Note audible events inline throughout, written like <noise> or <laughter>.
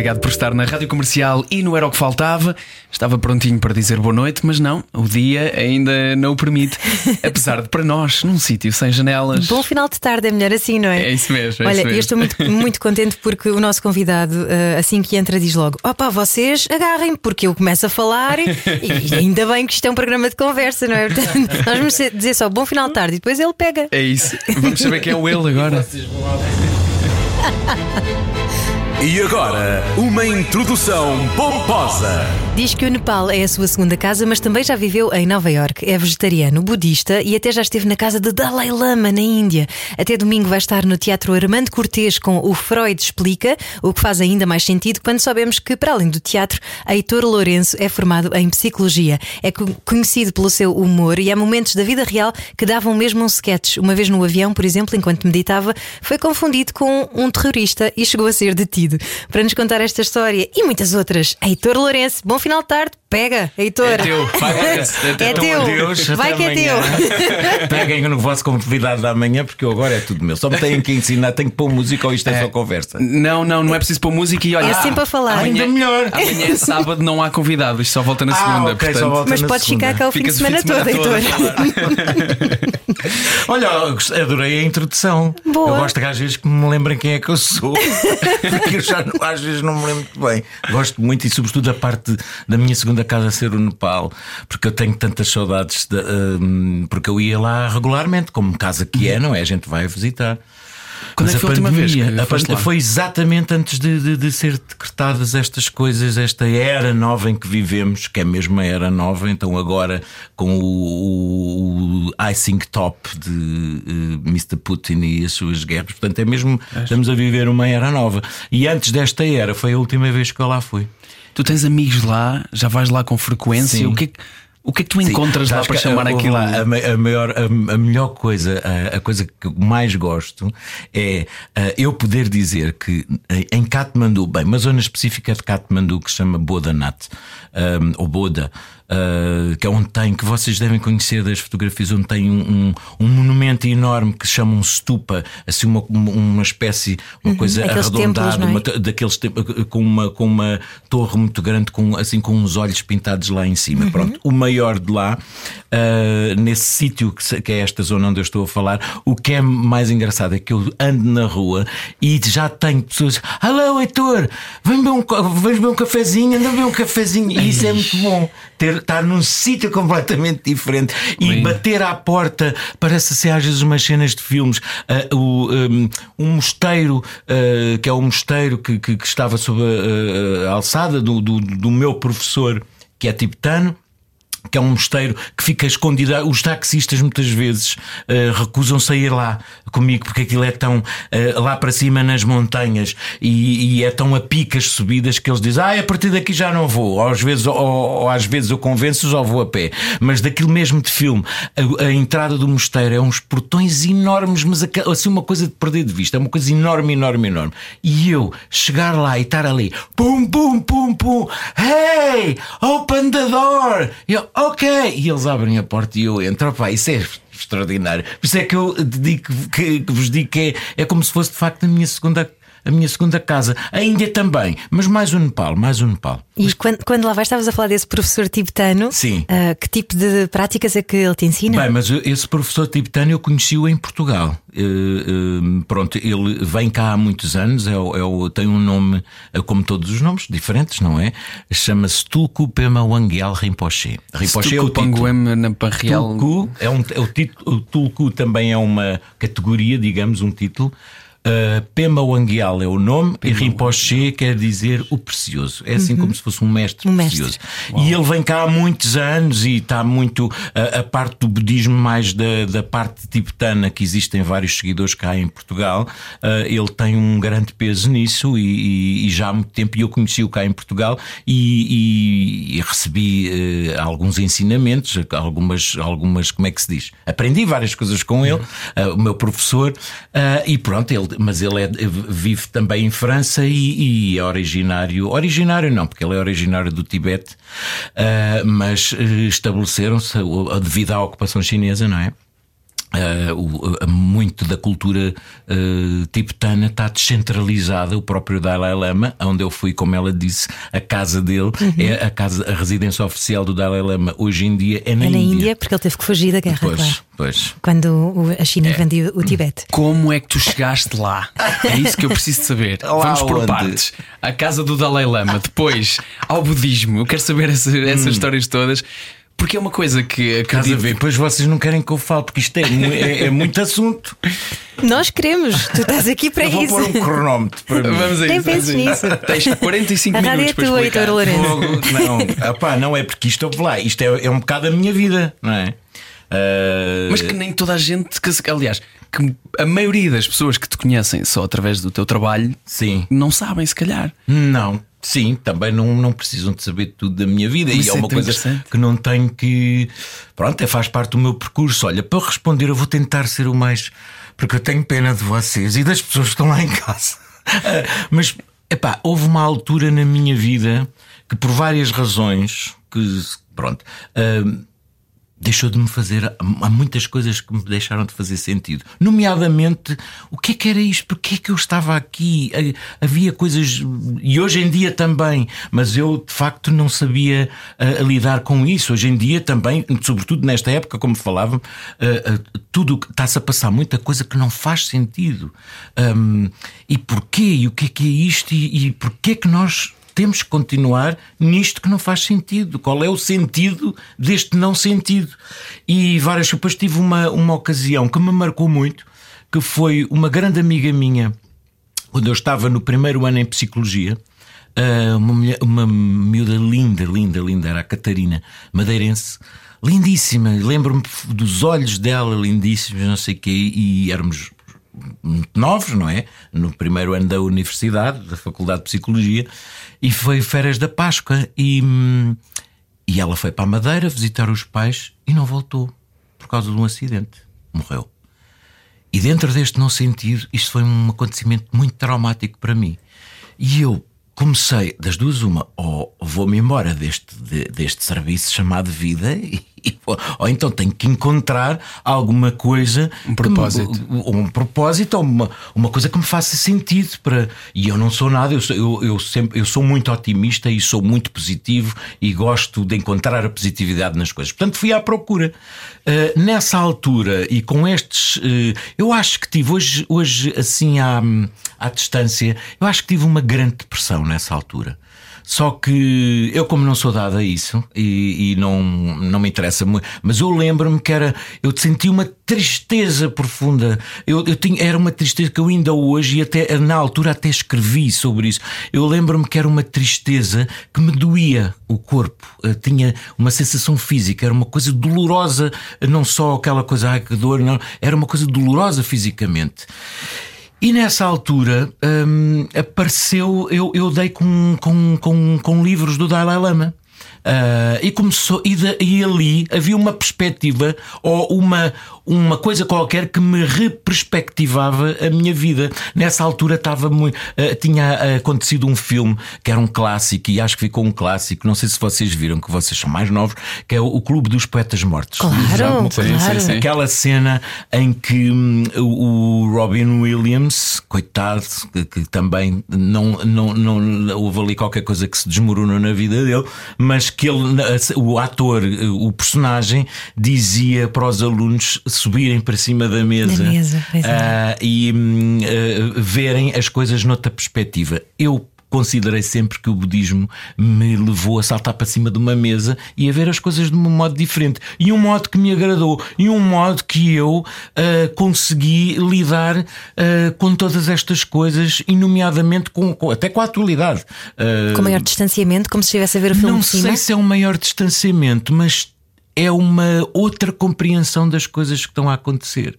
Obrigado por estar na Rádio Comercial e no Era o que Faltava. Estava prontinho para dizer boa noite, mas não, o dia ainda não o permite. <laughs> Apesar de para nós, num sítio sem janelas. Bom final de tarde, é melhor assim, não é? É isso mesmo. É Olha, isso mesmo. eu estou muito, <laughs> muito contente porque o nosso convidado, eh, assim que entra, diz logo: Opa, vocês agarrem, porque eu começo a falar e, e ainda bem que isto é um programa de conversa, não é? Portanto, <laughs> nós vamos dizer só bom final de tarde e depois ele pega. É isso. Vamos saber quem é o ele agora. E agora, uma introdução pomposa. Diz que o Nepal é a sua segunda casa, mas também já viveu em Nova York. É vegetariano, budista e até já esteve na casa de Dalai Lama, na Índia. Até domingo vai estar no Teatro Armando Cortês com o Freud Explica, o que faz ainda mais sentido quando sabemos que, para além do teatro, Heitor Lourenço é formado em psicologia. É co- conhecido pelo seu humor e há momentos da vida real que davam mesmo um sketch. Uma vez no avião, por exemplo, enquanto meditava, foi confundido com um terrorista e chegou a ser detido. Para nos contar esta história e muitas outras, Heitor Lourenço, bom final de tarde. Pega, Heitor. É teu. Vai, pega. <laughs> É teu. Adeus, Vai que é amanhã. teu. <laughs> Peguem no vosso convidado da manhã, porque eu agora é tudo meu. Só me têm que ensinar, tenho que pôr música ou isto é, só conversa. Não, não, não é preciso pôr música e olha. É sempre a falar. Amanhã, Ainda melhor. Amanhã é sábado, não há convidado. Isto só volta na segunda. Ah, ok, só portanto, volta Mas na podes segunda. ficar cá o fim de Ficas o semana, todo, Heitor. <laughs> Olha, adorei a introdução. Boa. Eu gosto que às vezes que me lembrem quem é que eu sou, porque <laughs> já não- às vezes não me lembro muito bem. Gosto muito e, sobretudo, a parte da minha segunda casa ser o Nepal, porque eu tenho tantas saudades, de, hum, porque eu ia lá regularmente, como casa que é, não é? A gente vai visitar. Quando Mas é que foi a última vez a? Foi exatamente antes de, de, de ser decretadas estas coisas, esta era nova em que vivemos, que é mesmo a era nova, então agora com o, o icing top de eh, Mr. Putin e as suas guerras, portanto é mesmo, estamos a viver uma era nova. E antes desta era foi a última vez que eu lá fui. Tu tens amigos lá, já vais lá com frequência. Sim. O que, é que- o que é que tu encontras Sim, lá para chamar uh, aquilo? lá, a, ma- a maior, a, a melhor coisa, a, a coisa que eu mais gosto é eu poder dizer que em Katmandu, bem, uma zona específica de Katmandu que se chama Bodanat, um, ou Boda, uh, que é onde tem, que vocês devem conhecer das fotografias, onde tem um, um, um monumento enorme que se chama um stupa, assim uma, uma espécie, uma coisa aqueles arredondada, templos, é? uma, daqueles com uma, com uma torre muito grande, com, assim com uns olhos pintados lá em cima. Uhum. Pronto, o maior de lá, ah, nesse sítio que, que é esta zona onde eu estou a falar, o que é mais engraçado é que eu ando na rua e já tenho pessoas. Alô, Heitor, vem beber um, vens beber um cafezinho, anda a beber um cafezinho. E isso é muito bom. Ter, estar num sítio completamente diferente e Bem. bater à porta, parece ser às vezes umas cenas de filmes. Ah, o, um, um mosteiro, ah, que é o mosteiro que, que, que estava sob a, a- a alçada do, do, do meu professor, que é tibetano. Que é um mosteiro que fica escondido. Os taxistas muitas vezes ah, recusam-se a ir lá comigo porque aquilo é tão ah, lá para cima nas montanhas e, e é tão a picas subidas que eles dizem: Ah, a partir daqui já não vou. Ou às vezes, ou, ou às vezes eu convenço-os ou vou a pé. Mas daquilo mesmo de filme, a, a entrada do mosteiro é uns portões enormes, mas assim uma coisa de perder de vista, é uma coisa enorme, enorme, enorme. E eu chegar lá e estar ali, pum, pum, pum, pum, hey, open the door. Eu, ok. E eles abrem a porta e eu entro. Opá, isso é extraordinário. Por isso é que eu digo que, que vos digo que é, é como se fosse de facto a minha segunda. A minha segunda casa, a Índia também, mas mais o Nepal, mais o Nepal. E quando, quando lá vais, estavas a falar desse professor tibetano. Sim. Ah, que tipo de práticas é que ele te ensina? Bem, mas esse professor tibetano eu conheci-o em Portugal. Eh, eh, pronto, ele vem cá há muitos anos, é, o- é tem um nome, eh, como todos os nomes, diferentes, não é? Chama-se Tulku Pema Wangyal Rinpoche. Rinpoche é o título. Tulku é, um, é o título. O Tulku também é uma categoria, digamos, um título. Uh, Pema Wangyal é o nome e Rinpoche quer dizer o precioso. É assim como se fosse um mestre Um mestre. precioso. E ele vem cá há muitos anos e está muito. A, a parte do budismo, mais da, da parte tibetana, que existem vários seguidores cá em Portugal, ah, ele tem um grande peso nisso e, e- e já há muito tempo. Eu conheci-o cá em Portugal e, e- recebi eh, alguns ensinamentos, algumas, algumas. Como é que se diz? Aprendi várias coisas com ele, ah, o meu professor, e pronto, ele, mas ele é- vive também em França e, e é originário. Originário não, porque ele é originário do Tibete, ah, mas eh, estabeleceram-se devido à ocupação chinesa, não é? Uh, o- muito da cultura uh, tibetana está descentralizada. O próprio Dalai Lama, onde eu fui, como ela disse, a casa dele é a casa, a residência oficial do Dalai Lama hoje em dia é na, É na Índia. Índia, porque ele teve que fugir da guerra, Pois, claro. pois. Quando o- a China invadiu o Tibete. Como é que tu chegaste lá? É isso que eu preciso de saber. <laughs> Lá Vamos por onde? partes. À casa do Dalai Lama, depois ao budismo. Eu quero saber essa- essas histórias todas. Porque é uma coisa que Estás a acredito. ver? Pois vocês não querem que eu fale, porque isto é, é- é muito assunto. Nós queremos, tu estás aqui para Eu vou isso. pôr um cronómetro para mim. Vamos a Nem isso. penses nisso. Tens 45 A rádio minutos é para tua, explicar. Lourenço. Não, <laughs> Epá, não é porque isto, ouve lá, isto é, é um bocado a minha vida, não é? Ah, Mas que nem toda a gente, que, se- aliás, que a maioria das pessoas que te conhecem só através do teu trabalho Sim. não sabem, se calhar. Não, sim, também não, não precisam de saber tudo da minha vida. Mas e é é uma tão coisa que não tenho que. Pronto, é, faz parte do meu percurso. Olha, para responder, eu vou tentar ser o mais. Porque eu tenho pena de vocês e das pessoas que estão lá em casa. <laughs> Mas, epá, houve uma altura na minha vida que, por várias razões, que. Pronto. ah, deixou de me fazer. Há muitas coisas que me deixaram de fazer sentido. Nomeadamente, o que é que era isto? Porquê é que eu estava aqui? Eh, Havia coisas. E hoje em dia também, mas eu de facto não sabia eh, lidar com isso. Hoje em dia também, sobretudo nesta época, como falava, eh, eh, tudo que está-se a passar muita coisa que não faz sentido. Ahm, e porquê? E o que é que é isto? E, e porquê é que nós temos que continuar nisto que não faz sentido. Qual é o sentido deste não sentido? E várias depois tive uma, uma ocasião que me marcou muito, que foi uma grande amiga minha, quando eu estava no primeiro ano em psicologia. ah, Uma, mulher, uma miúda linda, linda, linda, era a Catarina, madeirense, lindíssima. Lembro-me dos olhos dela, lindíssimos, não sei o quê, e éramos muito novos, não é? No primeiro ano da universidade, da Faculdade de Psicologia, e foi férias da Páscoa e, e ela foi para a Madeira visitar os pais e não voltou por causa de um acidente. Morreu. E dentro deste não sentido, isto foi um acontecimento muito traumático para mim. E eu comecei, das duas, uma, ou vou-me embora deste, de- deste serviço chamado vida, <laughs> e, ou então tenho que encontrar alguma coisa. Um me- propósito. ou um propósito ou uma, uma coisa que me faça sentido para e eu não sou nada eu sou, eu, eu sempre eu sou muito otimista e sou muito positivo e gosto de encontrar a positividade nas coisas portanto fui à procura Uh, nessa altura e com estes uh, eu acho que tive hoje hoje assim à, à distância eu acho que tive uma grande depressão nessa altura só que eu, como não sou dado a isso e, e não, não me interessa muito, mas eu lembro-me que era. Eu senti uma tristeza profunda. Eu, eu tinha, era uma tristeza que eu ainda hoje, e até na altura até escrevi sobre isso. Eu lembro-me que era uma tristeza que me doía o corpo. Eu tinha uma sensação física, era uma coisa dolorosa, não só aquela coisa, ai que dor, não, era uma coisa dolorosa fisicamente. E nessa altura hum, apareceu, eu, eu dei com, com, com, com livros do Dalai Lama. Ah, e começou, e, da- e ali havia uma perspectiva ou uma, uma coisa qualquer que me reperspectivava a minha vida. Nessa altura estava muito, ah, tinha ah, acontecido um filme que era um clássico, e acho que ficou um clássico. Não sei se vocês viram, que vocês são mais novos, que é o, Clube dos Poetas Mortos. Claro, Sim, sim, claro. sim. Aquela cena em que hum, o o Robin Williams, coitado, que, que também não, não, não houve ali qualquer coisa que se desmoronou na vida dele, mas que ele, o ator, o personagem, dizia para os alunos subirem para cima da mesa, Da mesa, é. ah, e ah, verem as coisas noutra perspectiva. Eu considerei sempre que o budismo me levou a saltar para cima de uma mesa e a ver as coisas de um modo diferente. E um modo que me agradou, e um modo que eu uh, consegui lidar uh, com todas estas coisas, e nomeadamente com, com até com a atualidade. Uh, com maior distanciamento, como se estivesse a ver o filme Não sei se é um maior distanciamento, mas é uma outra compreensão das coisas que estão a acontecer.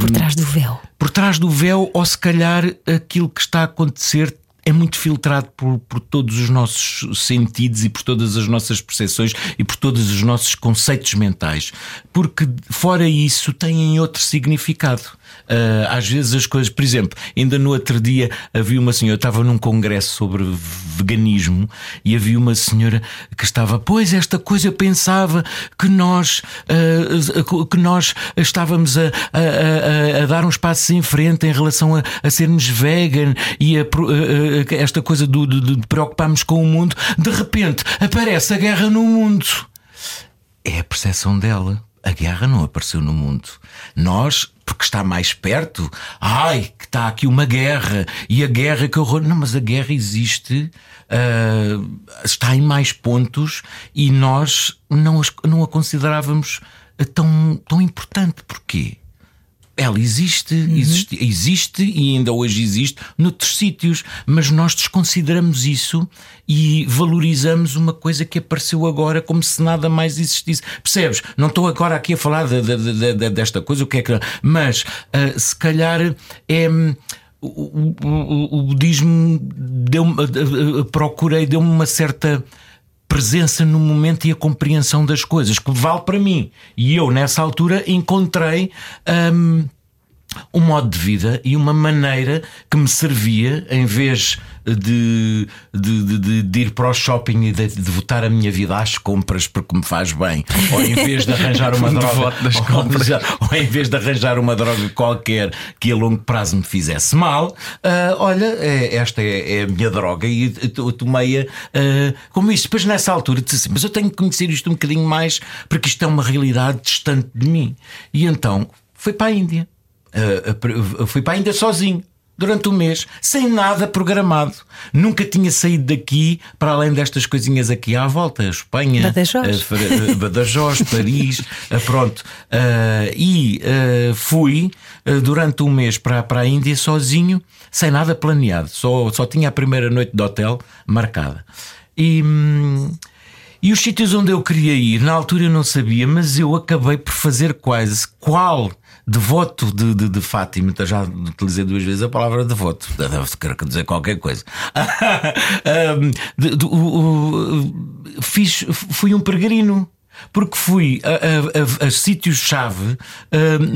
Por trás do véu. Por trás do véu, ou se calhar aquilo que está a acontecer é muito filtrado por, por, todos os nossos sentidos e por todas as nossas percepções e por todos os nossos conceitos mentais. Porque, fora isso, têm outro significado. Uh, às vezes as coisas, por exemplo, ainda no outro dia havia uma senhora, eu estava num congresso sobre veganismo e havia uma senhora que estava, pois esta coisa eu pensava que nós uh, que nós estávamos a, a, a, a, dar uns passos em frente em relação a, a sermos vegan e a, esta coisa do, de, de preocuparmos com o mundo, de repente aparece a guerra no mundo. É a percepção dela. A guerra não apareceu no mundo. Nós porque está mais perto. Ai, que está aqui uma guerra e a guerra que horror. Não, mas a guerra existe, uh, está em mais pontos e nós não, não a considerávamos tão, tão importante. Porquê? Ela existe, uhum. existe, existe e ainda hoje existe noutros sítios, mas nós desconsideramos isso e valorizamos uma coisa que apareceu agora como se nada mais existisse. Percebes? Não estou agora aqui a falar de, de, de, desta coisa, o que é que. Mas uh, se calhar é. O, o, o budismo deu procurei, deu-me uma certa presença no momento e a compreensão das coisas, que vale para mim. E eu, nessa altura, encontrei. Um, um modo de vida e uma maneira que me servia em vez de, de, de, de ir para o shopping e de, devotar a minha vida às compras porque me faz bem, ou em vez de arranjar <laughs> uma droga, das compras. Ou, ou, em vez de arranjar uma droga qualquer que a longo prazo me fizesse mal, uh, olha, é, esta é, é, a minha droga e eu tomei-a uh, como isso. Depois nessa altura disse assim: Mas eu tenho que conhecer isto um bocadinho mais porque isto é uma realidade distante de mim. E então fui para a Índia. Uh, fui para a Índia sozinho durante um mês, sem nada programado. Nunca tinha saído daqui para além destas coisinhas aqui à volta: Espanha, Badajoz, uh, Badajoz <laughs> Paris, uh, pronto. E fui durante um mês para, para a Índia sozinho, sem nada planeado. Só, só tinha a primeira noite de hotel marcada. E. Hum, e os sítios onde eu queria ir, na altura eu não sabia, mas eu acabei por fazer quase qual devoto de, de, de Fátima, então já utilizei duas vezes a palavra devoto, quero dizer qualquer coisa. <laughs> de, de, fiz, fui um peregrino porque fui a, a, a, a sítios-chave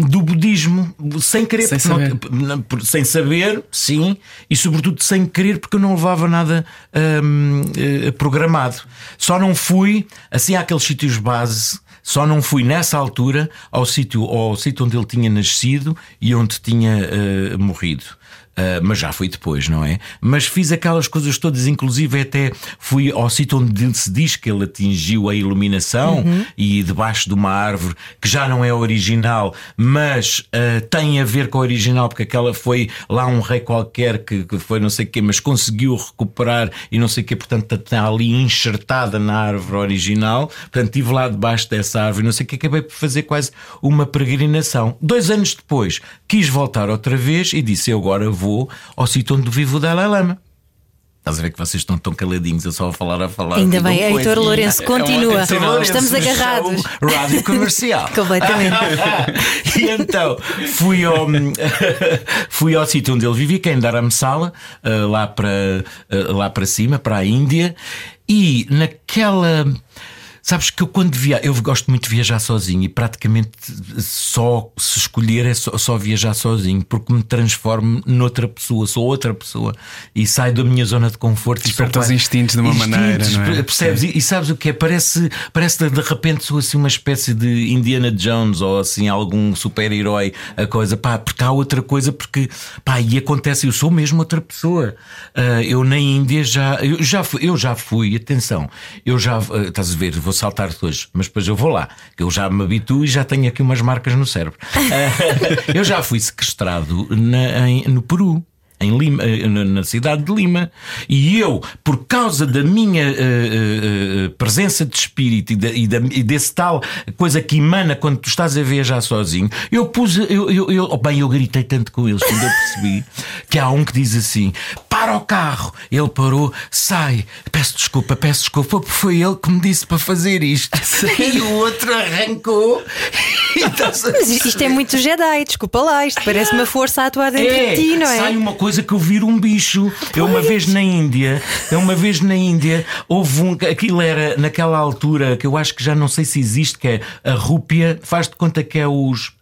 do budismo sem querer, sem saber. Não, sem saber, sim, e sobretudo sem querer, porque eu não levava nada uh, programado. Só não fui assim àqueles sítios base só não fui nessa altura ao sítio ao sítio onde ele tinha nascido e onde tinha uh, morrido. Uh, mas já foi depois, não é? Mas fiz aquelas coisas todas, inclusive até fui ao sítio onde se diz que ele atingiu a iluminação uhum. e debaixo de uma árvore que já não é original, mas uh, tem a ver com a original, porque aquela foi lá um rei qualquer que, que foi não sei o quê, mas conseguiu recuperar e não sei o quê, portanto está ali enxertada na árvore original. Portanto, estive lá debaixo dessa árvore, não sei o que, acabei por fazer quase uma peregrinação. Dois anos depois, quis voltar outra vez e disse: Eu agora vou vou ao sítio onde vive o Dalai Lama. Estás a ver que vocês estão tão caladinhos, eu só a falar a falar. Ainda bem, Heitor Lourenço continua. É uma, Estamos agarrados. Rádio comercial. <laughs> Completamente. <laughs> e então fui ao, <laughs> fui ao sítio onde ele vivia, que é em Dharamsala, eh, lá para, eh, lá para cima, para a Índia, e naquela Sabes que eu quando viajo, eu gosto muito de viajar sozinho e praticamente só se escolher é só, só, viajar sozinho, porque me transformo noutra pessoa, sou outra pessoa e saio da minha zona de conforto. Desperta os instintos de uma instintos, maneira, não é? Percebes? E, e, sabes o que é? Parece, parece de, de repente sou assim uma espécie de Indiana Jones ou assim algum super-herói, a coisa, pá, porque há outra coisa, porque pá, e acontece, eu sou mesmo outra pessoa. Uh, eu na Índia já, eu já fui, eu já fui, atenção, eu já, uh, estás a ver, vou saltar hoje, mas depois eu vou lá, que eu já me habituo e já tenho aqui umas marcas no cérebro. <laughs> eu já fui sequestrado na, em, no Peru. em Lima, eh, na- cidade de Lima. E eu, por causa da minha eh, eh, eh, presença de espírito e, da- e da- e desse tal coisa que emana quando tu estás a viajar sozinho, eu pus. Eu, eu, eu- oh, bem, eu gritei tanto com eles quando eu percebi que há um que diz assim: para o carro. Ele parou, sai, peço desculpa, peço desculpa, porque foi ele que me disse para fazer isto. <laughs> E o outro arrancou. <laughs> Mas isto, isto é muito Jedi, desculpa lá, isto parece uma força a atuar dentro é, de ti, não é? Sai uma coisa que eu viro um bicho. Eu uma vez na Índia, eu uma vez na Índia, houve um. Aquilo era naquela altura que eu acho que já não sei se existe, que é a rúpia, faz de conta que é os.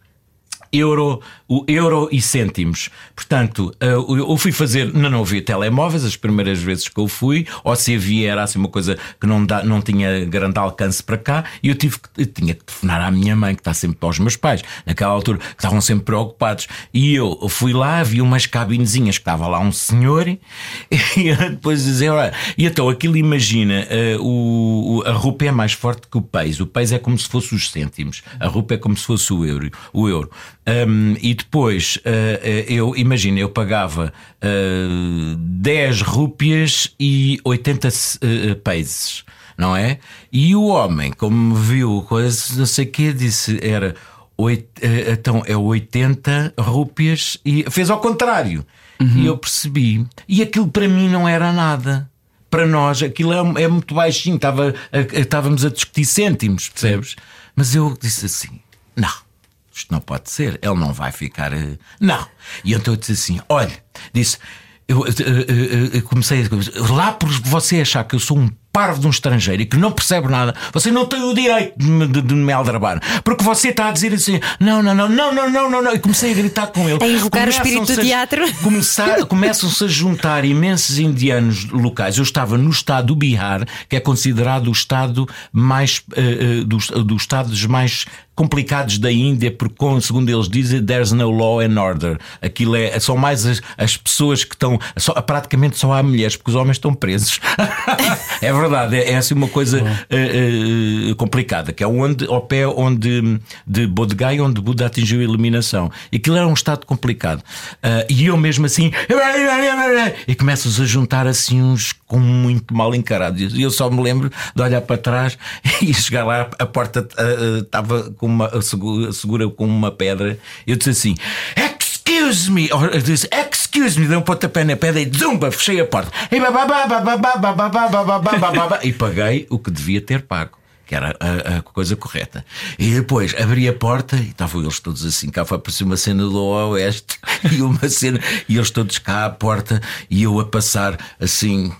Euro, o euro e cêntimos. Portanto, eh, eu fui fazer, não, não havia telemóveis as primeiras vezes que eu fui, ou se havia era assim uma coisa que não, dá, não tinha grande alcance para cá, e eu tive eu tinha que telefonar à minha mãe, que está sempre aos meus pais, naquela altura, que estavam sempre preocupados. E eu fui lá, vi umas cabinezinhas que estava lá um senhor, <laughs> e depois dizer, olha, e então aquilo imagina, eh, o, a rúpia é mais forte que o peso, o peso é como se fosse os cêntimos, a rúpia é como se fosse o euro. O euro. Um, e depois, eh, eu imagina, eu pagava eh, 10 rúpias e 80 uh, não é? E o homem, como me viu, não sei o que, disse, era. então é 80 rúpias e fez ao contrário. E eu percebi. E aquilo para mim não era nada. Para nós, aquilo é, é muito baixinho. Estava, a- estávamos a discutir cêntimos, percebes? Mas eu disse assim: não, isto não pode ser. Ele não vai ficar. eh, Não. E então eu disse assim: olha, disse. Eu, eh, eh, eh, comecei a. Lá por você achar que eu sou um parvo de um estrangeiro e que não percebe nada, você não tem o direito de me, de, de me aldrabar. Porque você está a dizer assim: não, não, não, não, não, não, não, não. E comecei a gritar com ele. A invocar o espírito do teatro. <laughs> começar- começam-se a juntar imensos indianos locais. Eu estava no estado do Bihar, que é considerado o estado mais eh, eh, dos, dos estados mais complicados da Índia, porque, segundo eles dizem, there's no law and order. Aquilo é, são mais as, as pessoas que estão. Só, praticamente só há mulheres, porque os homens estão presos. <laughs> é verdade, é, é assim uma coisa eh, eh, complicada, que é onde, ao pé onde, de Bodh Gaya, onde Buda atingiu a iluminação. E aquilo era um estado complicado. Ah, e eu mesmo assim. <laughs> E começo-os a juntar assim uns com muito mal encarados. E eu só me lembro de olhar para trás <laughs> e chegar lá, a porta estava com uma, segura, com uma pedra. Eu disse assim: Excuse me! Ou Eu disse, excuse me, dei um pontapé na pedra e zumba, fechei a porta. E, e paguei o que devia ter pago. Que era a, a coisa correta. E depois abri a porta e estavam eles todos assim. Cá foi aparecer uma cena do Oeste e uma cena. E eles todos cá à porta e eu a passar assim,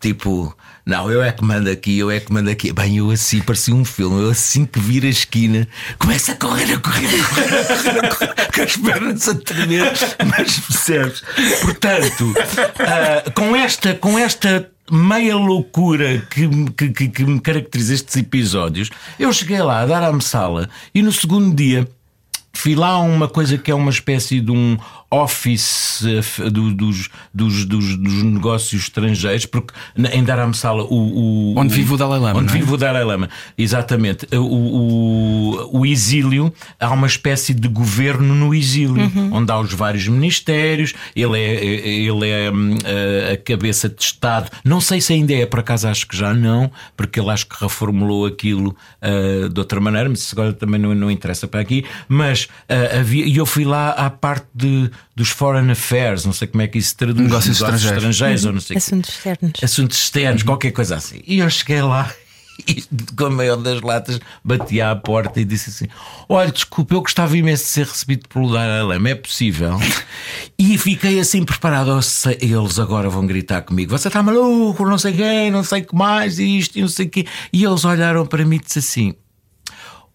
tipo. Não, eu é que mando aqui, eu é que mando aqui. Bem, eu assim, parecia um filme. Eu assim que vira a esquina, começa a correr, a correr, a correr, a correr, a correr com as pernas a tremer. Mas percebes? Portanto, ah, com esta, com esta meia loucura que, que, que, que me caracteriza estes episódios, eu cheguei lá a dar à sala e no segundo dia. Fui lá a uma coisa que é uma espécie de um office eh, do- dos, dos, dos, dos negócios estrangeiros, porque em Dharamsala o, o Onde vive o Dalai Lama, Onde é? vive o Dalai Lama, exatamente. O, o, o exílio, há uma espécie de governo no exílio, Uhum. onde há os vários ministérios, ele é, ele é hum, a- a cabeça de Estado. Não sei se ainda é, por acaso acho que já não, porque ele acho que reformulou aquilo ah, de outra maneira, mas isso agora também não, não interessa para aqui. Mas ah, havia, e eu fui lá à parte de, dos Foreign Affairs, não sei como é que isso se traduz, Negócios estrangeiros. ou não sei Assuntos externos. assuntos externos, qualquer coisa assim. E eu cheguei lá <laughs> e, com a maior das latas, bati à porta e disse assim: Olha, desculpa, eu gostava imenso de ser recebido pelo Dalai Lama, é possível? <laughs> E fiquei assim preparado. Sei, Eles agora vão gritar comigo: Você está maluco, não sei quem, não sei o que mais, e isto e não sei o quê. E eles olharam para mim e disse assim: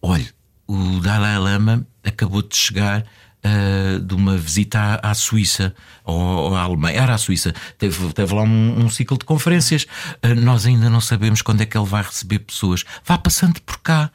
Olha, o Dalai Lama acabou de chegar ah, de uma visita à, à Suíça ou, ou à Alemanha. Era à Suíça. Teve, teve lá um, um ciclo de conferências. Ah, nós ainda não sabemos quando é que ele vai receber pessoas. Vá passando por cá.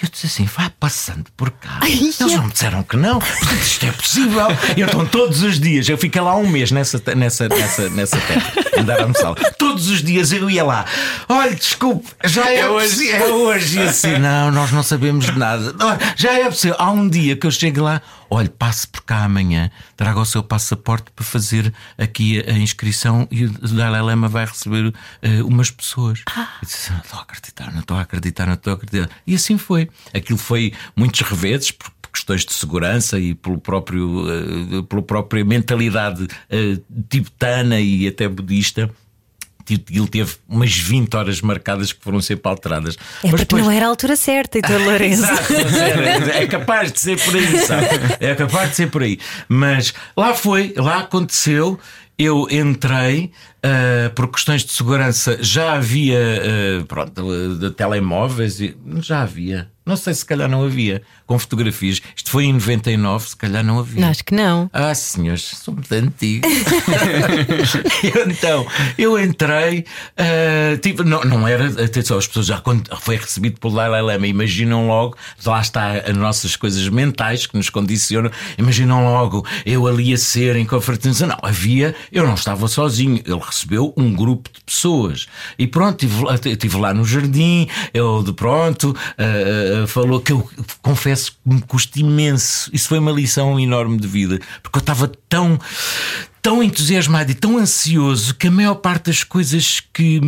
Eu disse assim: vá passando por cá. Eles não me disseram que não. Isto é possível. E então, todos os dias, eu fiquei lá um mês nessa, nessa, nessa, nessa terra, em Dharamsala. Todos os dias eu ia lá. Olha, desculpe, já é, hoje. É hoje. E assim, não, nós não sabemos de nada. Já é possível. Há um dia que eu chego lá. Olhe, passe por cá amanhã, traga o seu passaporte para fazer aqui a, inscrição e o Dalai Lama vai receber uh, umas pessoas. Ah. Eu disse, não estou a acreditar, não estou a acreditar, não estou a acreditar. E assim foi. Aquilo foi muitos reveses, por por questões de segurança e pelo próprio, uh, pela própria mentalidade uh, tibetana e até budista. Ele teve umas 20 horas marcadas que foram sempre alteradas. É porque não era a altura certa, então <laughs> Lourenço. Mas é capaz de ser por aí, sabe? É capaz de ser por aí. Mas lá foi, lá aconteceu. Eu entrei ah, por questões de segurança. Já havia ah, pronto, de, telemóveis, e- já havia. Não sei se calhar não havia, com fotografias. Isto foi em 99, se calhar não havia. Acho que não. Ah, senhores, sou muito antigo. <laughs> Então, eu entrei, ah, tipo, não, não era, atenção, as pessoas já quando foi recebido pelo Dalai Lama, imaginam logo, lá está as nossas coisas mentais que nos condicionam, imaginam logo eu ali a ser em confraternização. Não, havia, eu não estava sozinho, ele recebeu um grupo de pessoas. E pronto, estive lá, estive lá no jardim, eu de pronto, ah, ah, falou que eu confesso que me custa imenso. Isso foi uma lição enorme de vida, porque eu estava tão. Tão entusiasmado e tão ansioso que a maior parte das coisas que,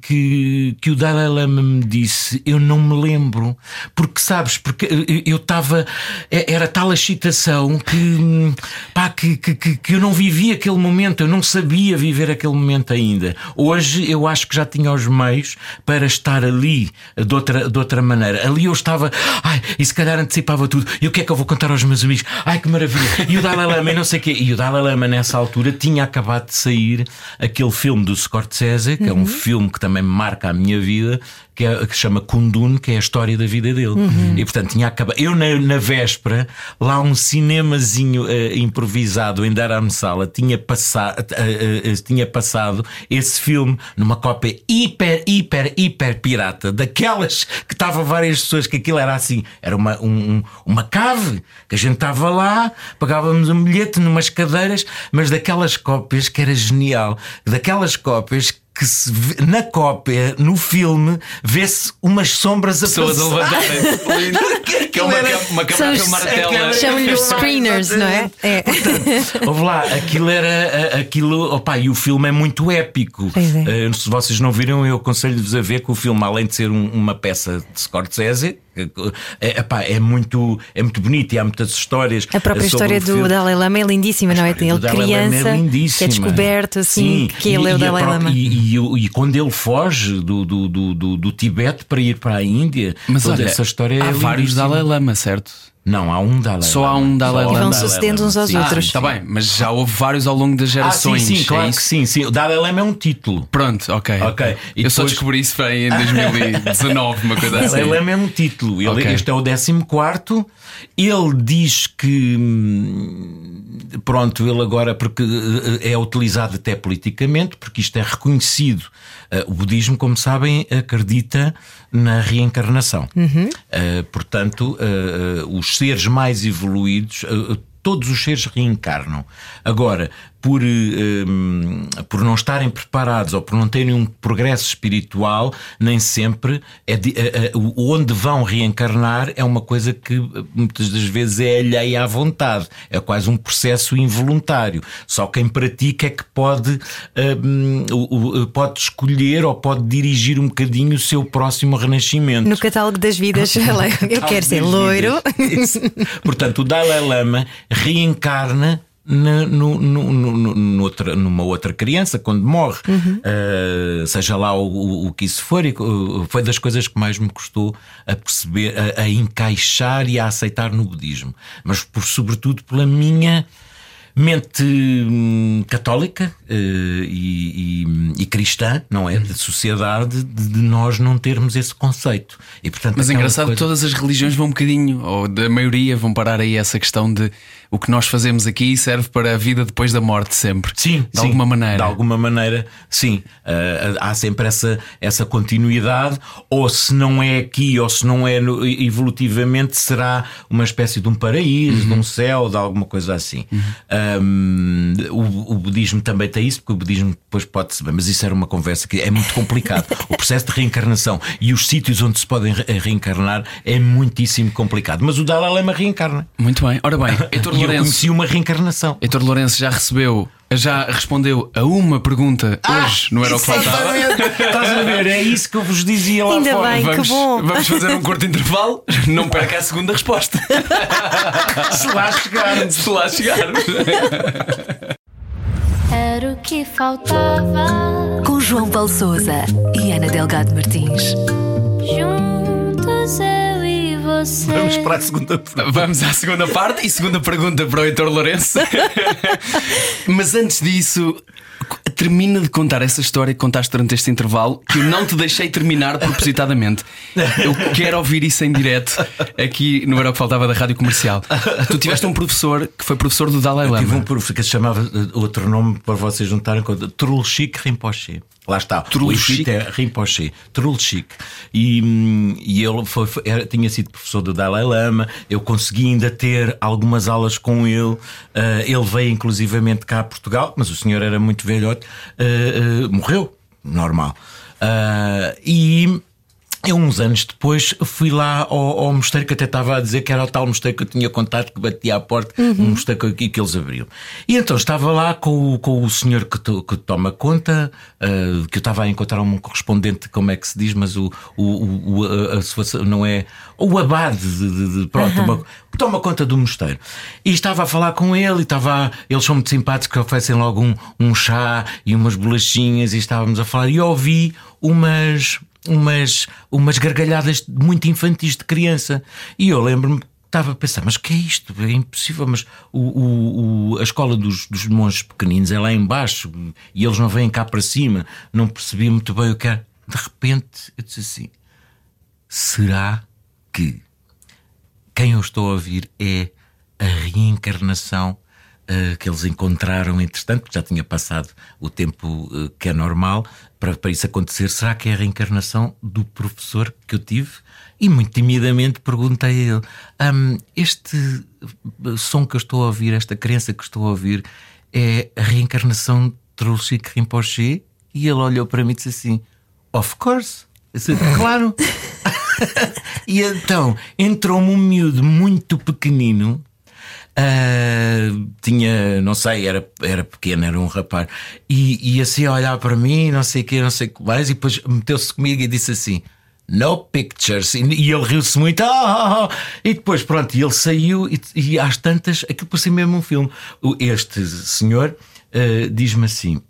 que, que o Dalai Lama me disse eu não me lembro. Porque, sabes, porque eu estava. Era tal excitação que, pá, que, que, que, que eu não vivia aquele momento, eu não sabia viver aquele momento ainda. Hoje eu acho que já tinha os meios para estar ali de outra, de outra maneira. Ali eu estava, ai, e se calhar antecipava tudo. E o que é que eu vou contar aos meus amigos? Ai, que maravilha! E o Dalai Lama, e não sei o quê. E o Dalai Lama, nessa altura, tinha acabado de sair aquele filme do Scorsese, que é um filme que também marca a minha vida, que, é, que se chama Kundun, que é a história da vida dele. E portanto, tinha acabado. Eu, na, na véspera, lá um cinemazinho eh, improvisado em Dharamsala, tinha, passa, eh, eh, tinha passado esse filme numa cópia hiper, hiper, hiper pirata, daquelas que estava várias pessoas, que aquilo era assim, era uma, um- um- uma cave, que a gente estava lá, pagávamos um bilhete numas cadeiras, mas daquelas cópias que era genial, daquelas cópias que se vê- na cópia, no filme, vê-se umas sombras a Pessoas levantarem-se. <laughs> Que é uma, Era- uma câmara tela. Chamam-lhe os screeners, não é? É. Houve lá, aquilo era aquilo, opa, e o filme é muito épico. É. Eh, se vocês não viram, eu aconselho-vos a ver que o filme, além de ser um- uma peça de Scorsese, é, epá, é muito, é muito bonito e há muitas histórias. A própria sobre história o do. Dalai Lama é lindíssima, não é? Tem ele O Lama criança, que é descoberto assim, Sim, que ele é o e- e a Dalai Lama. E, e o- e quando ele foge do, do, do, do, do Tibete para ir para a Índia, Mas toda olha, essa história há é vários. Dalai Lama, certo? Não, há um Dalai Só há um Dalai Só Lama. E vão Dalai sucedendo uns aos Sim. outros. Está bem, mas já houve vários ao longo das Ah, sim, gerações. sim, é claro isso? que sim, sim. O Dalai Lama é um título. Pronto, ok. Ok. E Eu só depois- descobri isso em 2019, uma coisa Dalai assim. Lama é um título. Ele, Ok. Este é o 14. Ele diz que. hum, Pronto, ele agora, porque eh, é utilizado até politicamente, porque isto é reconhecido. Eh, O budismo, como sabem, acredita na reencarnação. Eh, Portanto, eh, os seres mais evoluídos. Todos os seres reencarnam. Agora, por, eh, hum, por não estarem preparados ou por não terem um progresso espiritual, nem sempre é de- eh, eh, onde vão reencarnar é uma coisa que eh, muitas das vezes é alheia à vontade. É quase um processo involuntário. Só quem pratica é que pode, eh, o- pode escolher ou pode dirigir um bocadinho o seu próximo renascimento. No catálogo das vidas, <laughs> <laughs> eu quero ser loiro. Portanto, o Dalai Lama reencarna na- no- no- no- noutra- numa outra criança quando morre, Uh, seja lá o, o- que isso for, e, uh, foi das coisas que mais me custou a perceber, a, a encaixar e a aceitar no budismo, mas por sobretudo pela minha mente hum, católica eh, e, e- e cristã, não é? De sociedade, de, de nós não termos esse conceito. E, portanto, Mas é engraçado que coisa- todas as religiões vão um bocadinho, ou da maioria vão parar aí essa questão de o que nós fazemos aqui serve para a vida depois da morte sempre. Sim, de sim. alguma maneira. De alguma maneira, sim. Ah, há sempre essa, essa continuidade, ou se não é aqui, ou se não é no- evolutivamente, será uma espécie de um paraíso, Uhum. de um céu, de alguma coisa assim. Ahm, o, o budismo também a isso, porque o budismo depois pode se mas isso era uma conversa que é muito complicado. <laughs> o processo de reencarnação e os sítios onde se podem re reencarnar é muitíssimo complicado. Mas o Dalai Lama reencarna. Muito bem. Ora bem, Heitor <laughs> E eu Lourenço. conheci uma reencarnação. Heitor Lourenço já recebeu, já respondeu a uma pergunta hoje no Era o que Faltava. Estás a ver? É isso que eu vos dizia lá Ainda fora. bem. que Vamos, bom. vamos fazer um curto intervalo. Não perca a segunda resposta. <laughs> Se lá chegar. Se lá chegarmos. Era o que faltava. Com João Paulo Souza e Ana Delgado Martins. Juntos eu e você. Vamos para a segunda pergunta. Vamos à segunda parte e segunda pergunta para o Heitor Lourenço. <laughs> Mas antes disso, termina de contar essa história que contaste durante este intervalo que eu não te deixei terminar propositadamente. Eu quero ouvir isso em direto aqui no Era o que Faltava da Rádio Comercial. Tu tiveste um professor que foi professor do Dalai Tive um Lama. professor que se chamava eh, outro nome para vocês juntarem com Trulchik Rinpoche. Lá está. Trulchik? É Rinpoche. Trulchik. E, hum, e ele foi, era- tinha sido professor do Dalai Lama. Eu consegui ainda ter algumas aulas com ele. Ah, ele veio inclusivamente cá a Portugal, mas o senhor era muito velhote. Ah, ah, morreu. Normal. E. Eu, uns anos depois, fui lá ao, ao mosteiro que até estava a dizer que era o tal mosteiro que eu tinha contado que batia à porta, um mosteiro que, que eles abriam. E então estava lá com, o- com o senhor que, to- que toma conta, ah, que eu estava a encontrar um correspondente, como é que se diz, mas o, o, o- a, a não é. O abade de, de- de- pronto, uma- que toma conta do mosteiro. E estava a falar com ele, e estava. Eles são muito simpáticos, que oferecem logo um, um chá e umas bolachinhas, e estávamos a falar, e eu ouvi umas umas, umas gargalhadas muito infantis de criança. E eu lembro-me estava a pensar, mas que é isto? É impossível, mas o, o- o- a escola dos, dos monges pequeninos é lá embaixo e eles não vêm cá para cima. Não percebi muito bem o que era. De repente eu disse assim: será que quem eu estou a ouvir é a reencarnação eh, que eles encontraram, entretanto, porque já tinha passado o tempo eh, que é normal para, para isso acontecer. Será que é a reencarnação do professor que eu tive? E muito timidamente perguntei a ele: "Hum, Este eh, som que eu estou a ouvir, esta crença que estou a ouvir, é a reencarnação de Trulchik Rinpoche? E ele olhou para mim e disse assim: Of course. Disse, claro. <laughs> E então entrou-me um miúdo muito pequenino. Ah, tinha, não sei, era, era pequeno, era um rapaz, e, e assim a olhar para mim, não sei o que, não sei o que mais, e depois meteu-se comigo e disse assim: No pictures. E, e ele riu-se muito, "Ah, ah, ah." e depois, pronto, ele saiu, e, e às tantas, aquilo parecia mesmo um filme. Este senhor ah, diz-me assim: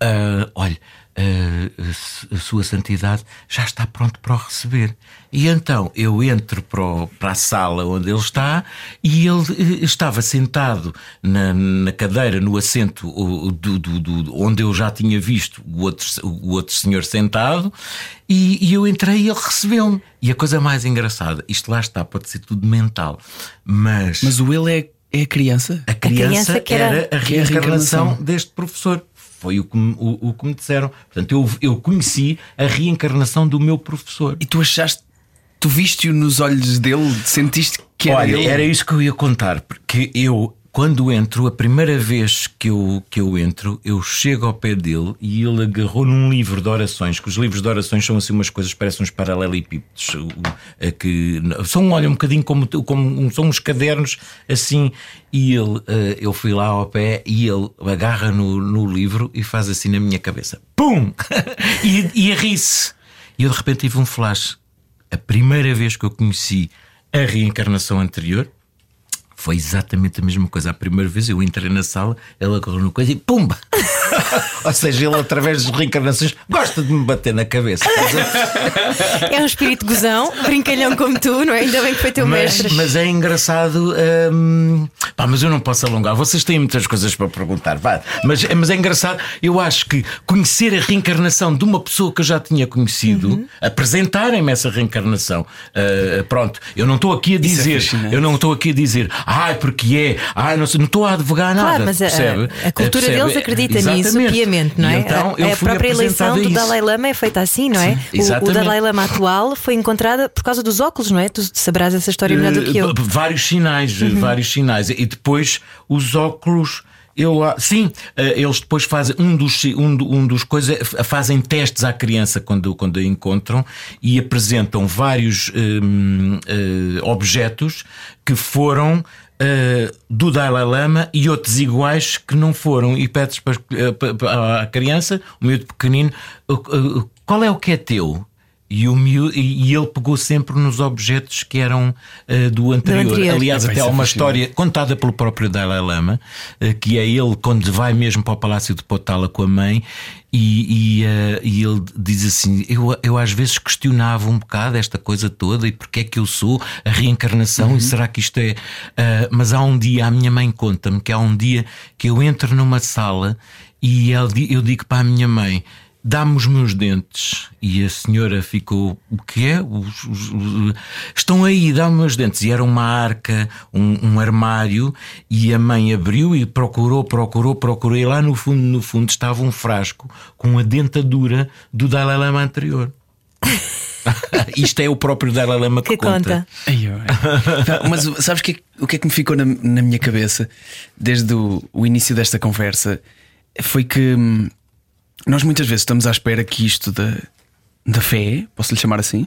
ah, olha, a su- a sua santidade já está pronto para o receber. E então eu entro para, o- para a sala onde ele está e ele eh, estava sentado na, na cadeira, no assento do, do- do- onde eu já tinha visto o outro, o outro senhor sentado, e, e eu entrei e ele recebeu-me. E a coisa mais engraçada, isto lá está, pode ser tudo mental, mas, Mas o ele é, é a criança? a criança, criança que era- era, a é a reencarnação. deste professor. Foi o que, me, o, o que me disseram. Portanto, eu, eu conheci a reencarnação do meu professor. E tu achaste, tu viste-o nos olhos dele, sentiste que era Olha, ele? era isso que eu ia contar, porque eu, quando entro, a primeira vez que eu, que eu entro, eu chego ao pé dele e ele agarrou num livro de orações, que os livros de orações são assim umas coisas, parecem uns paralelepípedos, que são, olha, um bocadinho como, como são uns cadernos assim, e ele, eh, eu fui lá ao pé e ele agarra no, no livro e faz assim na minha cabeça, pum! <laughs> e, e ri-se. E eu de repente tive um flash. A primeira vez que eu conheci a reencarnação anterior foi exatamente a mesma coisa. A primeira vez eu entrei na sala, ela agarrou no coisa e pumba! <laughs> Ou seja, ele através das reencarnações gosta de me bater na cabeça. É um espírito gozão, brincalhão como tu, não é? Ainda bem que foi teu Mas, mestre. mas é engraçado. hum, pá, mas eu não posso alongar. Vocês têm muitas coisas para perguntar. Vá. Mas, mas é engraçado. Eu acho que conhecer a reencarnação de uma pessoa que eu já tinha conhecido, Uhum. apresentarem-me essa reencarnação. ah, pronto, eu não estou aqui a é dizer. fascinante. eu não estou aqui a dizer, ai, porque é, ai, não, sei", não estou a advogar nada. Claro, mas a, percebe? a cultura Percebe? deles acredita nisso Exatamente. piamente, não E é? Então, eu a, a própria eleição a do. Dalai Lama é feita assim, não é? Sim, O- o. Dalai Lama atual foi encontrada por causa dos óculos, não é? Tu saberás essa história melhor do que eu. Eh, v- Vários sinais, Uhum. vários sinais. E depois os óculos. Eu, ah, sim, eh, eles depois fazem um dos, um, um dos coisas fazem testes à criança quando, quando a encontram e apresentam vários hum, eh, objetos que foram eh, do Dalai Lama e outros iguais que não foram. E pedes para, eh, pa- pa- à criança, o miúdo pequenino, "O- o- qual é o que é teu? E, o miú- e ele pegou sempre nos objetos que eram eh, do anterior. anterior. Aliás, Epá, até isso há é uma fascinante. história contada pelo próprio Dalai Lama, eh, que é ele quando vai mesmo para o Palácio de Potala com a mãe. E, e, eh, e ele diz assim: eu, eu às vezes questionava um bocado esta coisa toda e porque é que eu sou a reencarnação e será que isto é. eh, mas há um dia, a minha mãe conta-me que há um dia que eu entro numa sala e di- eu digo para a minha mãe: dá-me os meus dentes. E a senhora ficou: O que é? Os- os- os- estão aí, dá-me os meus dentes. E era uma arca, um, um armário, e a mãe abriu e procurou, procurou, procurou. E lá no fundo, no fundo, estava um frasco com a dentadura do Dalai Lama anterior. <laughs> Isto é o próprio Dalai Lama que, Que conta. Ai, ai. Pá, Mas sabes o que, é que- o que é que me ficou na, na minha cabeça desde o, o início desta conversa? Foi que hum, nós muitas vezes estamos à espera que isto da, da fé, posso lhe chamar assim?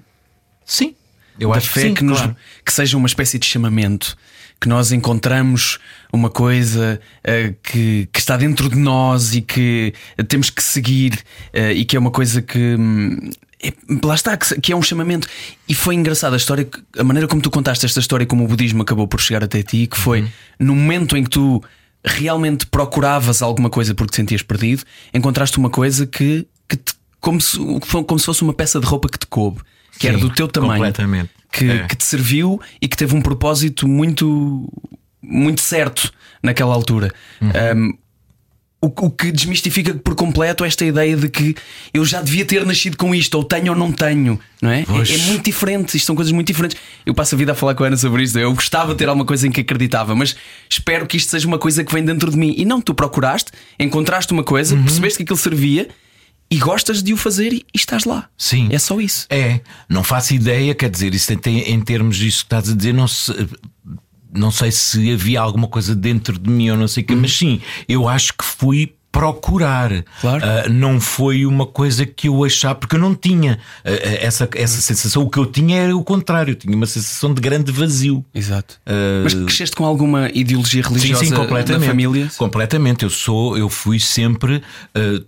Sim, eu da acho fé que, sim, que, nos- claro. que seja uma espécie de chamamento, que nós encontramos uma coisa eh, que, que está dentro de nós e que temos que seguir eh, e que é uma coisa que. hum, é- lá está, que, que é um chamamento. E foi engraçada a história, a maneira como tu contaste esta história, como o budismo acabou por chegar até ti, que foi no momento em que tu realmente procuravas alguma coisa porque te sentias perdido, encontraste uma coisa que, que te- como, se, como se fosse uma peça de roupa que te coube, que era Sim, do teu tamanho que, É. que te serviu e que teve um propósito muito, muito certo naquela altura. Um, o, o que desmistifica por completo esta ideia de que eu já devia ter nascido com isto, ou tenho ou não tenho, não é? É, Pois. é muito diferente, isto são coisas muito diferentes. Eu passo a vida a falar com a Ana sobre isto. Eu gostava de ter alguma coisa em que acreditava, mas espero que isto seja uma coisa que vem dentro de mim. E não, tu procuraste, encontraste uma coisa, percebeste que aquilo servia e gostas de o fazer e, e estás lá. Sim. É só isso. É, não faço ideia, quer dizer, isso tem, em termos disso que estás a dizer, não se. Não sei se havia alguma coisa dentro de mim ou não sei o quê, mas sim, eu acho que fui procurar. Claro. Ah, não foi uma coisa que eu achava, porque eu não tinha ah, essa, essa sensação. O que eu tinha era o contrário, eu tinha uma sensação de grande vazio. Exato. Mas cresceste com alguma ideologia religiosa Sim, sim, completamente. na família? Completamente. Eu sou, eu fui sempre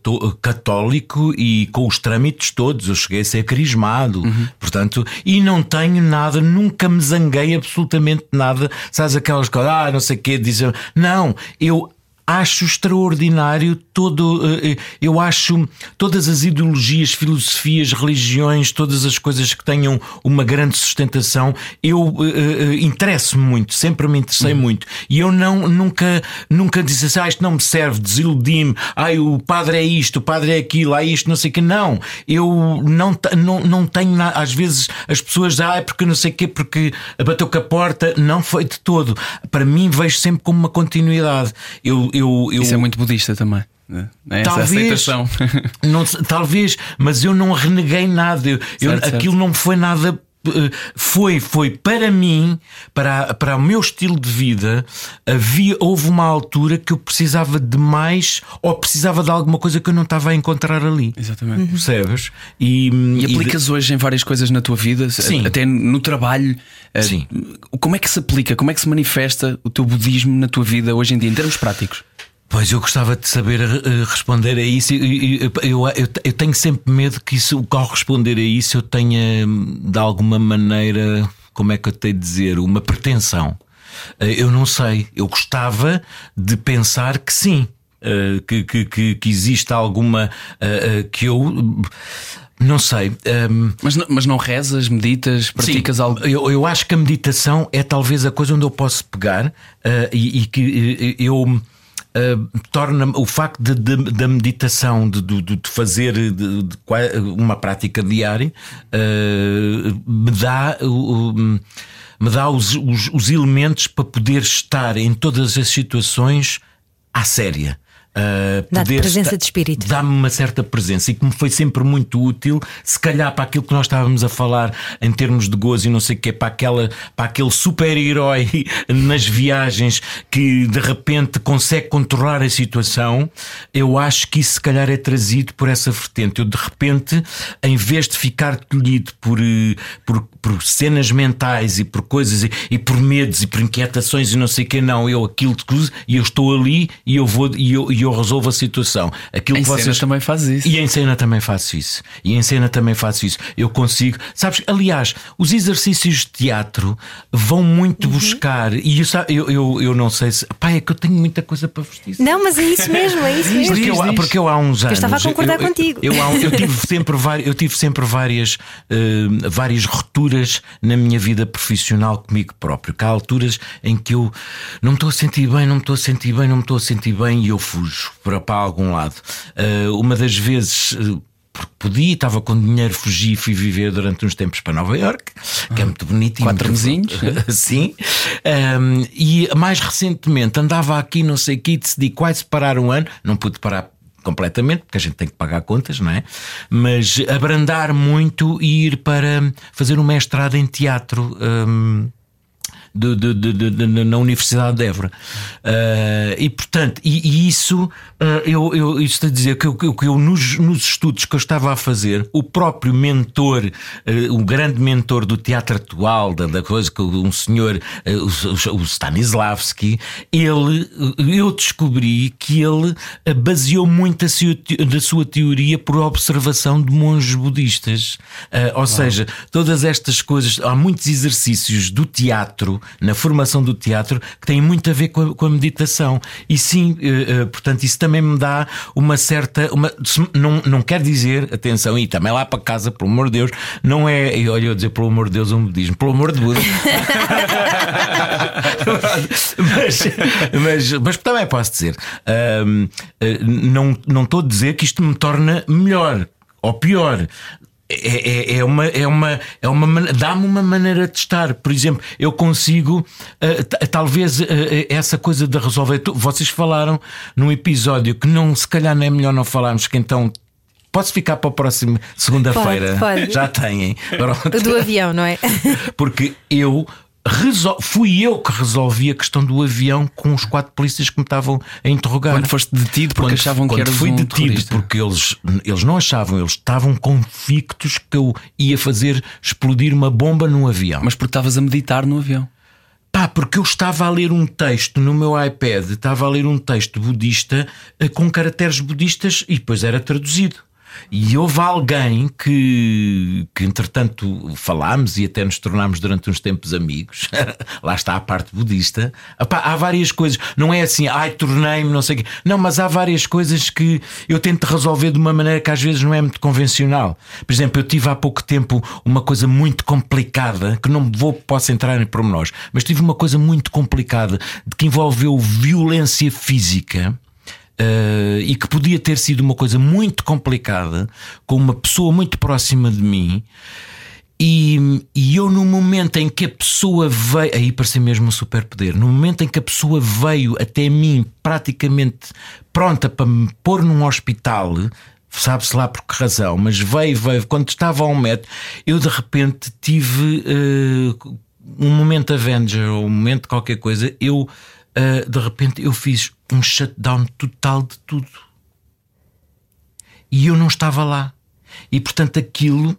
to- católico e com os trâmites todos. Eu cheguei a ser carismado, Uhum. portanto, e não tenho nada, nunca me zanguei absolutamente nada. Sabes aquelas coisas, ah, não sei o quê, dizer. Não, eu. Acho extraordinário todo. eh, eh, Eu acho todas as ideologias, filosofias, religiões, todas as coisas que tenham uma grande sustentação. Eu eh, interesso-me muito, sempre me interessei muito. E eu não, nunca, nunca disse assim: ah, isto não me serve, desiludi-me, ai, o padre é isto, o padre é aquilo, ai, isto, não sei o que. Não, eu não, não, não tenho nada. Às vezes as pessoas dizem, ah, porque não sei o quê, porque bateu com a porta. Não foi de todo. Para mim, vejo sempre como uma continuidade. Eu, eu, eu, Isso é muito budista também. né? Essa Talvez. não talvez, mas eu não reneguei nada. Eu, Certo, certo. aquilo não foi nada. Eh, Foi, foi para mim, para, para o meu estilo de vida, havia, houve uma altura que eu precisava de mais ou precisava de alguma coisa que eu não estava a encontrar ali. Exatamente. Percebes? E, E e aplicas hoje em várias coisas na tua vida, Sim. até no trabalho. eh, Sim. Como é que se aplica, como é que se manifesta o teu budismo na tua vida hoje em dia, em termos práticos? Pois eu gostava de saber eh, responder a isso. Eu, eu, eu, eu tenho sempre medo que isso, ao responder a isso, eu tenha hum, de alguma maneira, como é que eu tenho de dizer, uma pretensão. Eh, Eu não sei. Eu gostava de pensar que sim. eh, Que, que, que, que existe alguma que eu hum, não sei. hum, Mas, não- mas não rezas, meditas, praticas Sim, algo. Eu, eu acho que a meditação é talvez a coisa onde eu posso pegar eh, e, e que eu. Eh, torna o facto de, de- da meditação, de, de- de fazer uma prática diária, eh, me dá, o- me dá os, os- os elementos para poder estar em todas as situações à séria. Uh, Dá-te poder presença de espírito. Dá-me uma certa presença e que me foi sempre muito útil, se calhar para aquilo que nós estávamos a falar em termos de gozo e não sei o que, para, aquela, para aquele super-herói <laughs> nas viagens que de repente consegue controlar a situação. Eu acho que isso se calhar é trazido por essa vertente. Eu de repente, em vez de ficar tolhido por, eh, por, por cenas mentais e por coisas e, e por medos e por inquietações e não sei o que, não, eu aquilo e eu estou ali e eu vou e eu, e eu resolvo a situação. Aquilo Em que cena vocês também faz isso. e em cena também faço isso. E em cena também faço isso. Eu consigo. Sabes, aliás, os exercícios de teatro vão muito buscar. E eu, eu, eu, eu não sei se. Pá, é que eu tenho muita coisa para vestir. Não, mas é isso mesmo, é isso mesmo. Porque eu, porque eu há uns anos. estava a concordar eu, contigo. Eu, eu tive sempre, eu tive sempre várias, eh, várias rupturas na minha vida profissional comigo próprio. Que há alturas em que eu não me estou a sentir bem, não me estou a sentir bem, não me estou a sentir bem e eu fujo para, para algum lado. Eh, uma das vezes. eh, porque podia, estava com dinheiro, fugi e fui viver durante uns tempos para Nova York, que é muito bonito. Quatro muito- mesinhos, né? <laughs> Sim. Um, e mais recentemente andava aqui, não sei o que, decidi quase parar um ano. Não pude parar completamente, porque a gente tem que pagar contas, não é? Mas abrandar muito e ir para fazer um mestrado em teatro. um, de- de- de- na Universidade de Évora. Uh, e portanto, e, e isso, uh, eu, eu isto a dizer que eu, que eu- nos, nos estudos que eu estava a fazer, o próprio mentor, uh, o grande mentor do teatro atual, da, da coisa que um senhor, o, o Stanislavski, ele, eu descobri que ele baseou muito a sua, da sua teoria por observação de monges budistas. Ou seja, todas estas coisas, há muitos exercícios do teatro, na formação do teatro, que têm muito a ver com a, com a meditação. E sim, uh, uh, portanto, isso também me dá uma certa. Uma, não, não quer dizer, atenção, e também lá para casa, pelo amor de Deus, não é. e Olha, eu dizer pelo amor de Deus, um budismo, pelo amor de Deus. <laughs> mas, mas, mas também posso dizer, hum, eh, não, não estou a dizer que isto me torna melhor ou pior. É, é, é uma, é uma, é uma dá-me uma maneira de estar. Por exemplo, eu consigo, t- talvez eh, essa coisa de resolver. Tu- Vocês falaram num episódio que não, se calhar não é melhor não falarmos, que então posso ficar para a próxima segunda-feira. Já têm. Pronto. <laughs> O do avião, não é? Porque eu resol- fui eu que resolvi a questão do avião com os quatro polícias que me estavam a interrogar. Quando foste detido porque Quando- achavam que eras fui um detido terrorista. porque eles, eles não achavam, eles estavam convictos que eu ia fazer explodir uma bomba num avião. Mas porque estavas a meditar no avião. Pá, porque eu estava a ler um texto no meu iPad, estava a ler um texto budista eh, com caracteres budistas e depois era traduzido. E houve alguém que, que entretanto falámos e até nos tornámos durante uns tempos amigos. <laughs> Lá está a parte budista. Epá, há várias coisas. Não é assim, ai, tornei-me, não sei o quê. Não, mas há várias coisas que eu tento resolver de uma maneira que às vezes não é muito convencional. Por exemplo, eu tive há pouco tempo uma coisa muito complicada, que não vou, posso entrar em pormenores, mas tive uma coisa muito complicada de que envolveu violência física. Eh, e que podia ter sido uma coisa muito complicada com uma pessoa muito próxima de mim. E, e eu, no momento em que a pessoa veio, aí parecia mesmo um superpoder, no momento em que a pessoa veio até mim praticamente pronta para me pôr num hospital, sabe-se lá por que razão, mas veio, veio, quando estava a um metro, eu de repente tive eh, um momento Avenger ou um momento qualquer coisa, eu eh, de repente eu fiz um shutdown total de tudo e eu não estava lá. E portanto aquilo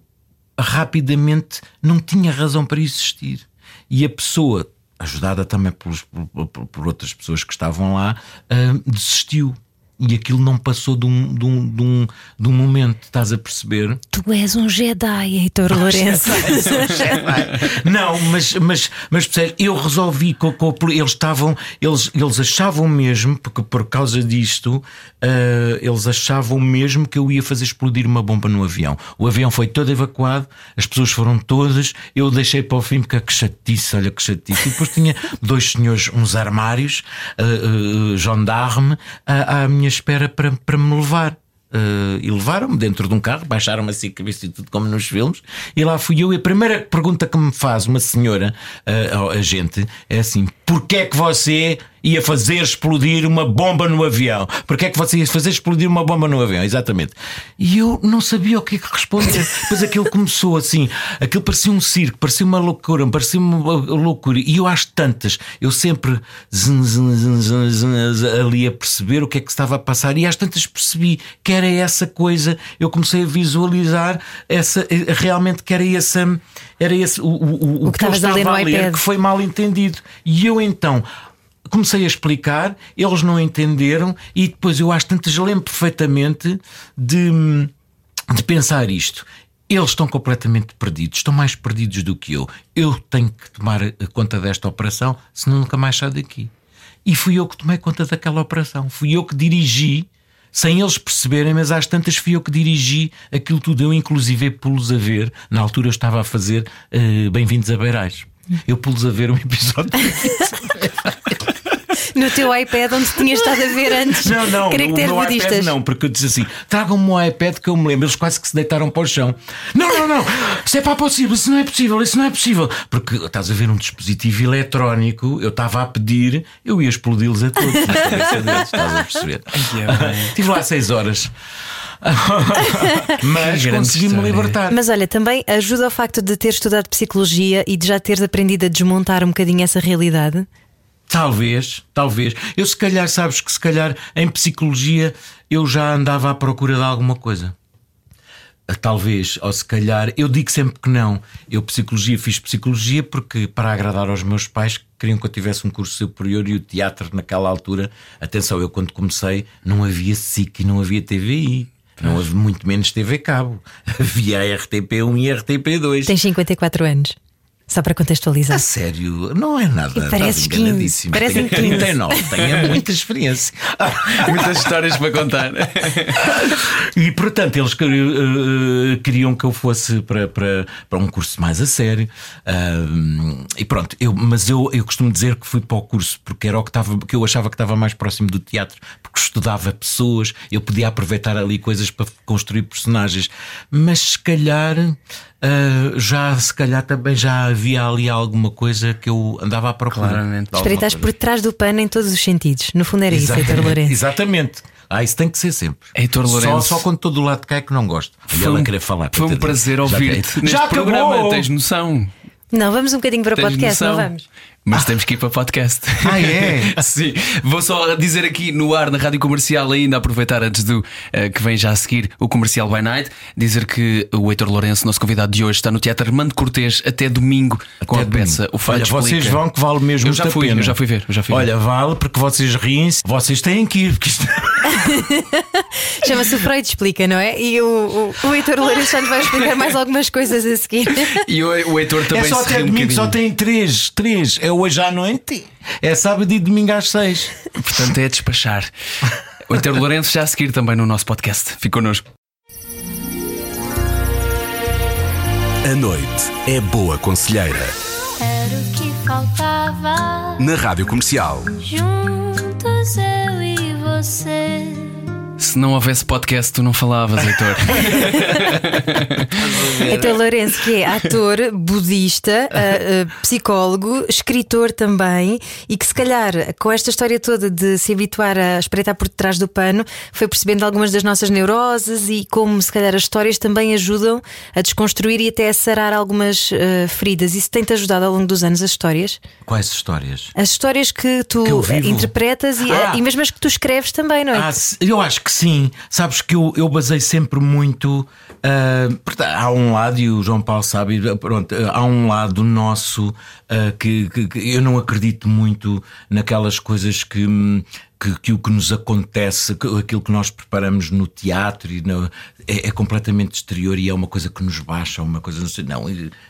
rapidamente não tinha razão para existir. E a pessoa, ajudada também por, por- por outras pessoas que estavam lá, ah, desistiu. E aquilo não passou de um, de, um, de, um, de um momento, estás a perceber? Tu és um Jedi, Heitor Lourenço. Não, mas, mas, mas percebes, eu resolvi com, com eles estavam, eles, eles achavam mesmo, porque por causa disto, ah, eles achavam mesmo que eu ia fazer explodir uma bomba no avião. O avião foi todo evacuado, as pessoas foram todas, eu deixei para o fim porque que chatice, olha que chatice. E depois tinha dois senhores, uns armários, ah, ah, gendarme, à, espera para, para me levar. Uh, e levaram-me dentro de um carro, baixaram-me assim a cabeça e tudo como nos filmes, e lá fui eu. E a primeira pergunta que me faz uma senhora, uh, a gente, é assim: porque é que você ia fazer explodir uma bomba no avião? Porque é que você ia fazer explodir uma bomba no avião? Exatamente. E eu não sabia o que é que responder. <laughs> Depois aquilo começou assim, aquilo parecia um circo, parecia uma loucura, parecia uma loucura. E eu acho tantas, eu sempre zin, zin, zin, ali a perceber o que é que estava a passar, e às tantas percebi que era essa coisa, eu comecei a visualizar essa, realmente que era essa. Era esse o, o, O que estavas a ler no a ler iPad. que foi mal entendido. E eu então comecei a explicar, eles não entenderam, e depois eu às tantas lembro perfeitamente de, de pensar isto. Eles estão completamente perdidos, estão mais perdidos do que eu. Eu tenho que tomar conta desta operação, senão nunca mais saio daqui. E fui eu que tomei conta daquela operação, fui eu que dirigi. Sem eles perceberem, mas às tantas fui eu que dirigi aquilo tudo. Eu, inclusive, pulos a ver. Na altura, eu estava a fazer eh, Bem-vindos a Beirais. Eu pulos a ver um episódio. <laughs> No teu iPad, onde tinhas estado a ver antes. Não, não, Caracteres o meu budistas. iPad não, porque eu disse assim: tragam-me um iPad que eu me lembro. Eles quase que se deitaram para o chão. Não, não, não, isso é para possível, isso não é possível, isso não é possível. Porque estás a ver um dispositivo eletrónico, eu estava a pedir, eu ia explodi-los a todos na cabeça deles, estás a perceber? Estive <laughs> lá seis horas. <laughs> Mas consegui-me libertar. Mas olha, também ajuda o facto de ter estudado psicologia e de já teres aprendido a desmontar um bocadinho essa realidade. Talvez, talvez. Eu se calhar, sabes que se calhar em psicologia eu já andava à procura de alguma coisa. Ah, Talvez, ou se calhar, eu digo sempre que não. Eu psicologia fiz psicologia porque para agradar aos meus pais que queriam que eu tivesse um curso superior e o teatro naquela altura, atenção, eu quando comecei não havia SIC e não havia TVI. Não havia muito menos TV Cabo. <laughs> Havia a RTP1 e a RTP2. Tens 54 anos. Só para A contextualizar. sério, não é nada. E 15, enganadíssimo. parecem Tenho 15. 39, tenho muita experiência. <laughs> Muitas histórias para contar. E portanto, eles quer- eh, queriam que eu fosse para, para, para um curso mais a sério. E pronto, eu, mas eu, eu costumo dizer que fui para o curso porque era o que, estava, que eu achava que estava mais próximo do teatro, porque estudava pessoas, eu podia aproveitar ali coisas para construir personagens. Mas se calhar. Ah, já se calhar também já havia ali alguma coisa que eu andava à procura. Claramente. Coisa. por trás do pano em todos os sentidos. No fundo era isso, Heitor Exatamente, Lourenço. Exatamente. Ah, isso tem que ser sempre. Heitor Só, Lourenço. só quando estou do lado de cá é que não gosto. Foi ela um, a querer falar. foi um prazer Já ouvir-te tem- neste Já programa. acabou! Tens noção. Não, vamos um bocadinho para o podcast, noção. não vamos? Mas temos que ir para podcast. Ah, é? <laughs> Sim. Vou só dizer aqui no ar, na rádio comercial, ainda aproveitar antes do eh, que vem já a seguir o comercial by night, dizer que o Heitor Lourenço, nosso convidado de hoje, está no Teatro Armando Cortês até domingo com a Até peça domingo. O Freud Olha, vocês Explica. vão que vale mesmo Eu já fui, pena. eu já fui ver, eu já fui ver. Olha, vale porque vocês riem-se. Vocês têm que ir. Porque isto... <laughs> <laughs> Chama-se o Freud Explica, não é? E o, o, o Heitor Lourenço já nos vai explicar mais algumas coisas a seguir. E o, o Heitor também é só se até ri um domingo, só tem três. Três. É hoje à noite. É sábado e domingo às seis. Portanto, é despachar. O Heitor Lourenço já a seguir também no nosso podcast. Fique connosco. A noite é boa conselheira. Era o que faltava. Na Rádio Comercial. Juntos eu e você. Se não houvesse podcast, tu não falavas, Heitor. Heitor <laughs> Lourenço, que é ator, budista, ah, ah, psicólogo, escritor também, e que se calhar com esta história toda de se habituar a espreitar por detrás do pano, foi percebendo algumas das nossas neuroses e como se calhar as histórias também ajudam a desconstruir e até a sarar algumas ah, feridas. Isso tem-te ajudado ao longo dos anos, as histórias? Quais histórias? As histórias que tu Que interpretas e, Ah. e mesmo as que tu escreves também, não é? Ah, eu acho que sim. Sabes que eu, eu basei sempre muito. porque há um lado, e o João Paulo sabe, pronto, há um lado nosso ah, que, que- que eu não acredito muito naquelas coisas que. Que, que o que nos acontece, aquilo que nós preparamos no teatro e no- é, é completamente exterior e é uma coisa que nos baixa, uma coisa não sei, não.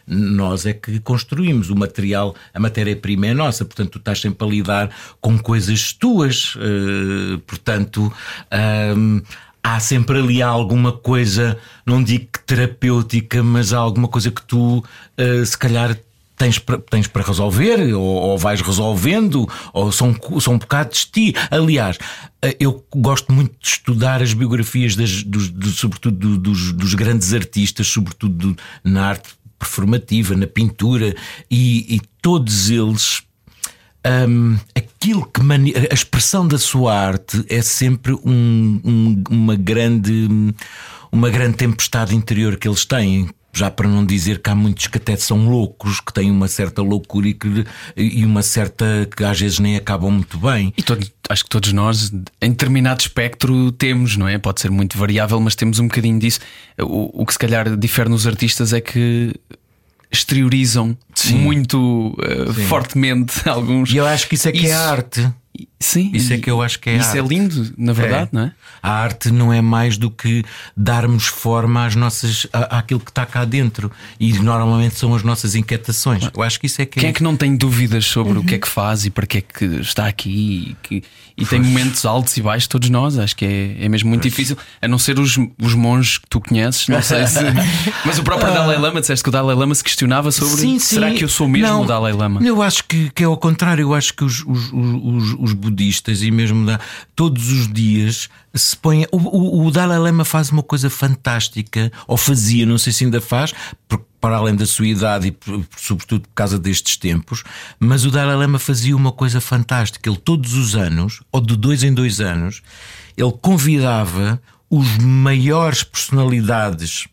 Nós é que construímos o material, a matéria-prima é nossa, portanto, tu estás sempre a lidar com coisas tuas, eh, portanto. ahm, Há sempre ali alguma coisa, não digo terapêutica, mas há alguma coisa que tu, eh, se calhar, tens para, tens para resolver, ou, ou vais resolvendo, ou são, são um bocado de ti. Aliás, eh, eu gosto muito de estudar as biografias, das, dos, do- sobretudo do- dos, dos grandes artistas, sobretudo do- na arte performativa, na pintura, e, e todos eles hum, aquilo que mani- a expressão da sua arte é sempre um- um- uma grande uma grande tempestade interior que eles têm. Já para não dizer que há muitos que até são loucos, que têm uma certa loucura e, que, e uma certa que às vezes nem acabam muito bem. E todos- acho que todos nós, em determinado espectro, temos, não é? Pode ser muito variável, mas temos um bocadinho disso. O, o que se calhar difere nos artistas é que exteriorizam muito eh, fortemente <laughs> alguns. E eu acho que isso é que é Isso- a arte. Sim, Isso é que eu acho que é Isso é arte. lindo, na verdade, É. não é? A arte não é mais do que darmos forma às nossas, à- àquilo que está cá dentro. E normalmente são as nossas inquietações. Eu acho que isso é que Quem é que não tem dúvidas sobre o que é que faz e para que é que está aqui e, que- e tem momentos altos e baixos, todos nós, acho que é, é mesmo muito difícil, a não ser os, os monges que tu conheces, não sei se. <laughs> Mas o próprio Dalai Lama, disseste que o Dalai Lama se questionava sobre será que eu sou mesmo Não, o Dalai Lama? Eu acho que, que é ao contrário. Eu acho que os, os, os, os- budistas e mesmo da, todos os dias se põem. O, o, o Dalai Lama faz uma coisa fantástica, ou fazia, não sei se ainda faz, para além da sua idade e por- sobretudo por causa destes tempos, mas o Dalai Lama fazia uma coisa fantástica. Ele todos os anos, ou de dois em dois anos, ele convidava os maiores personalidades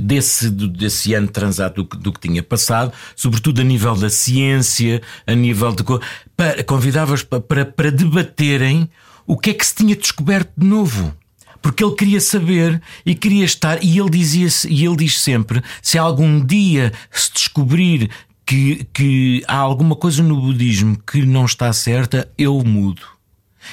desse, do- desse ano transado do, do que tinha passado, sobretudo a nível da ciência, a nível de. para- Convidava-os pa- para, para debaterem o que é que se tinha descoberto de novo. Porque ele queria saber e queria estar, e ele dizia e ele diz sempre: se algum dia se descobrir que, que há alguma coisa no budismo que não está certa, eu mudo.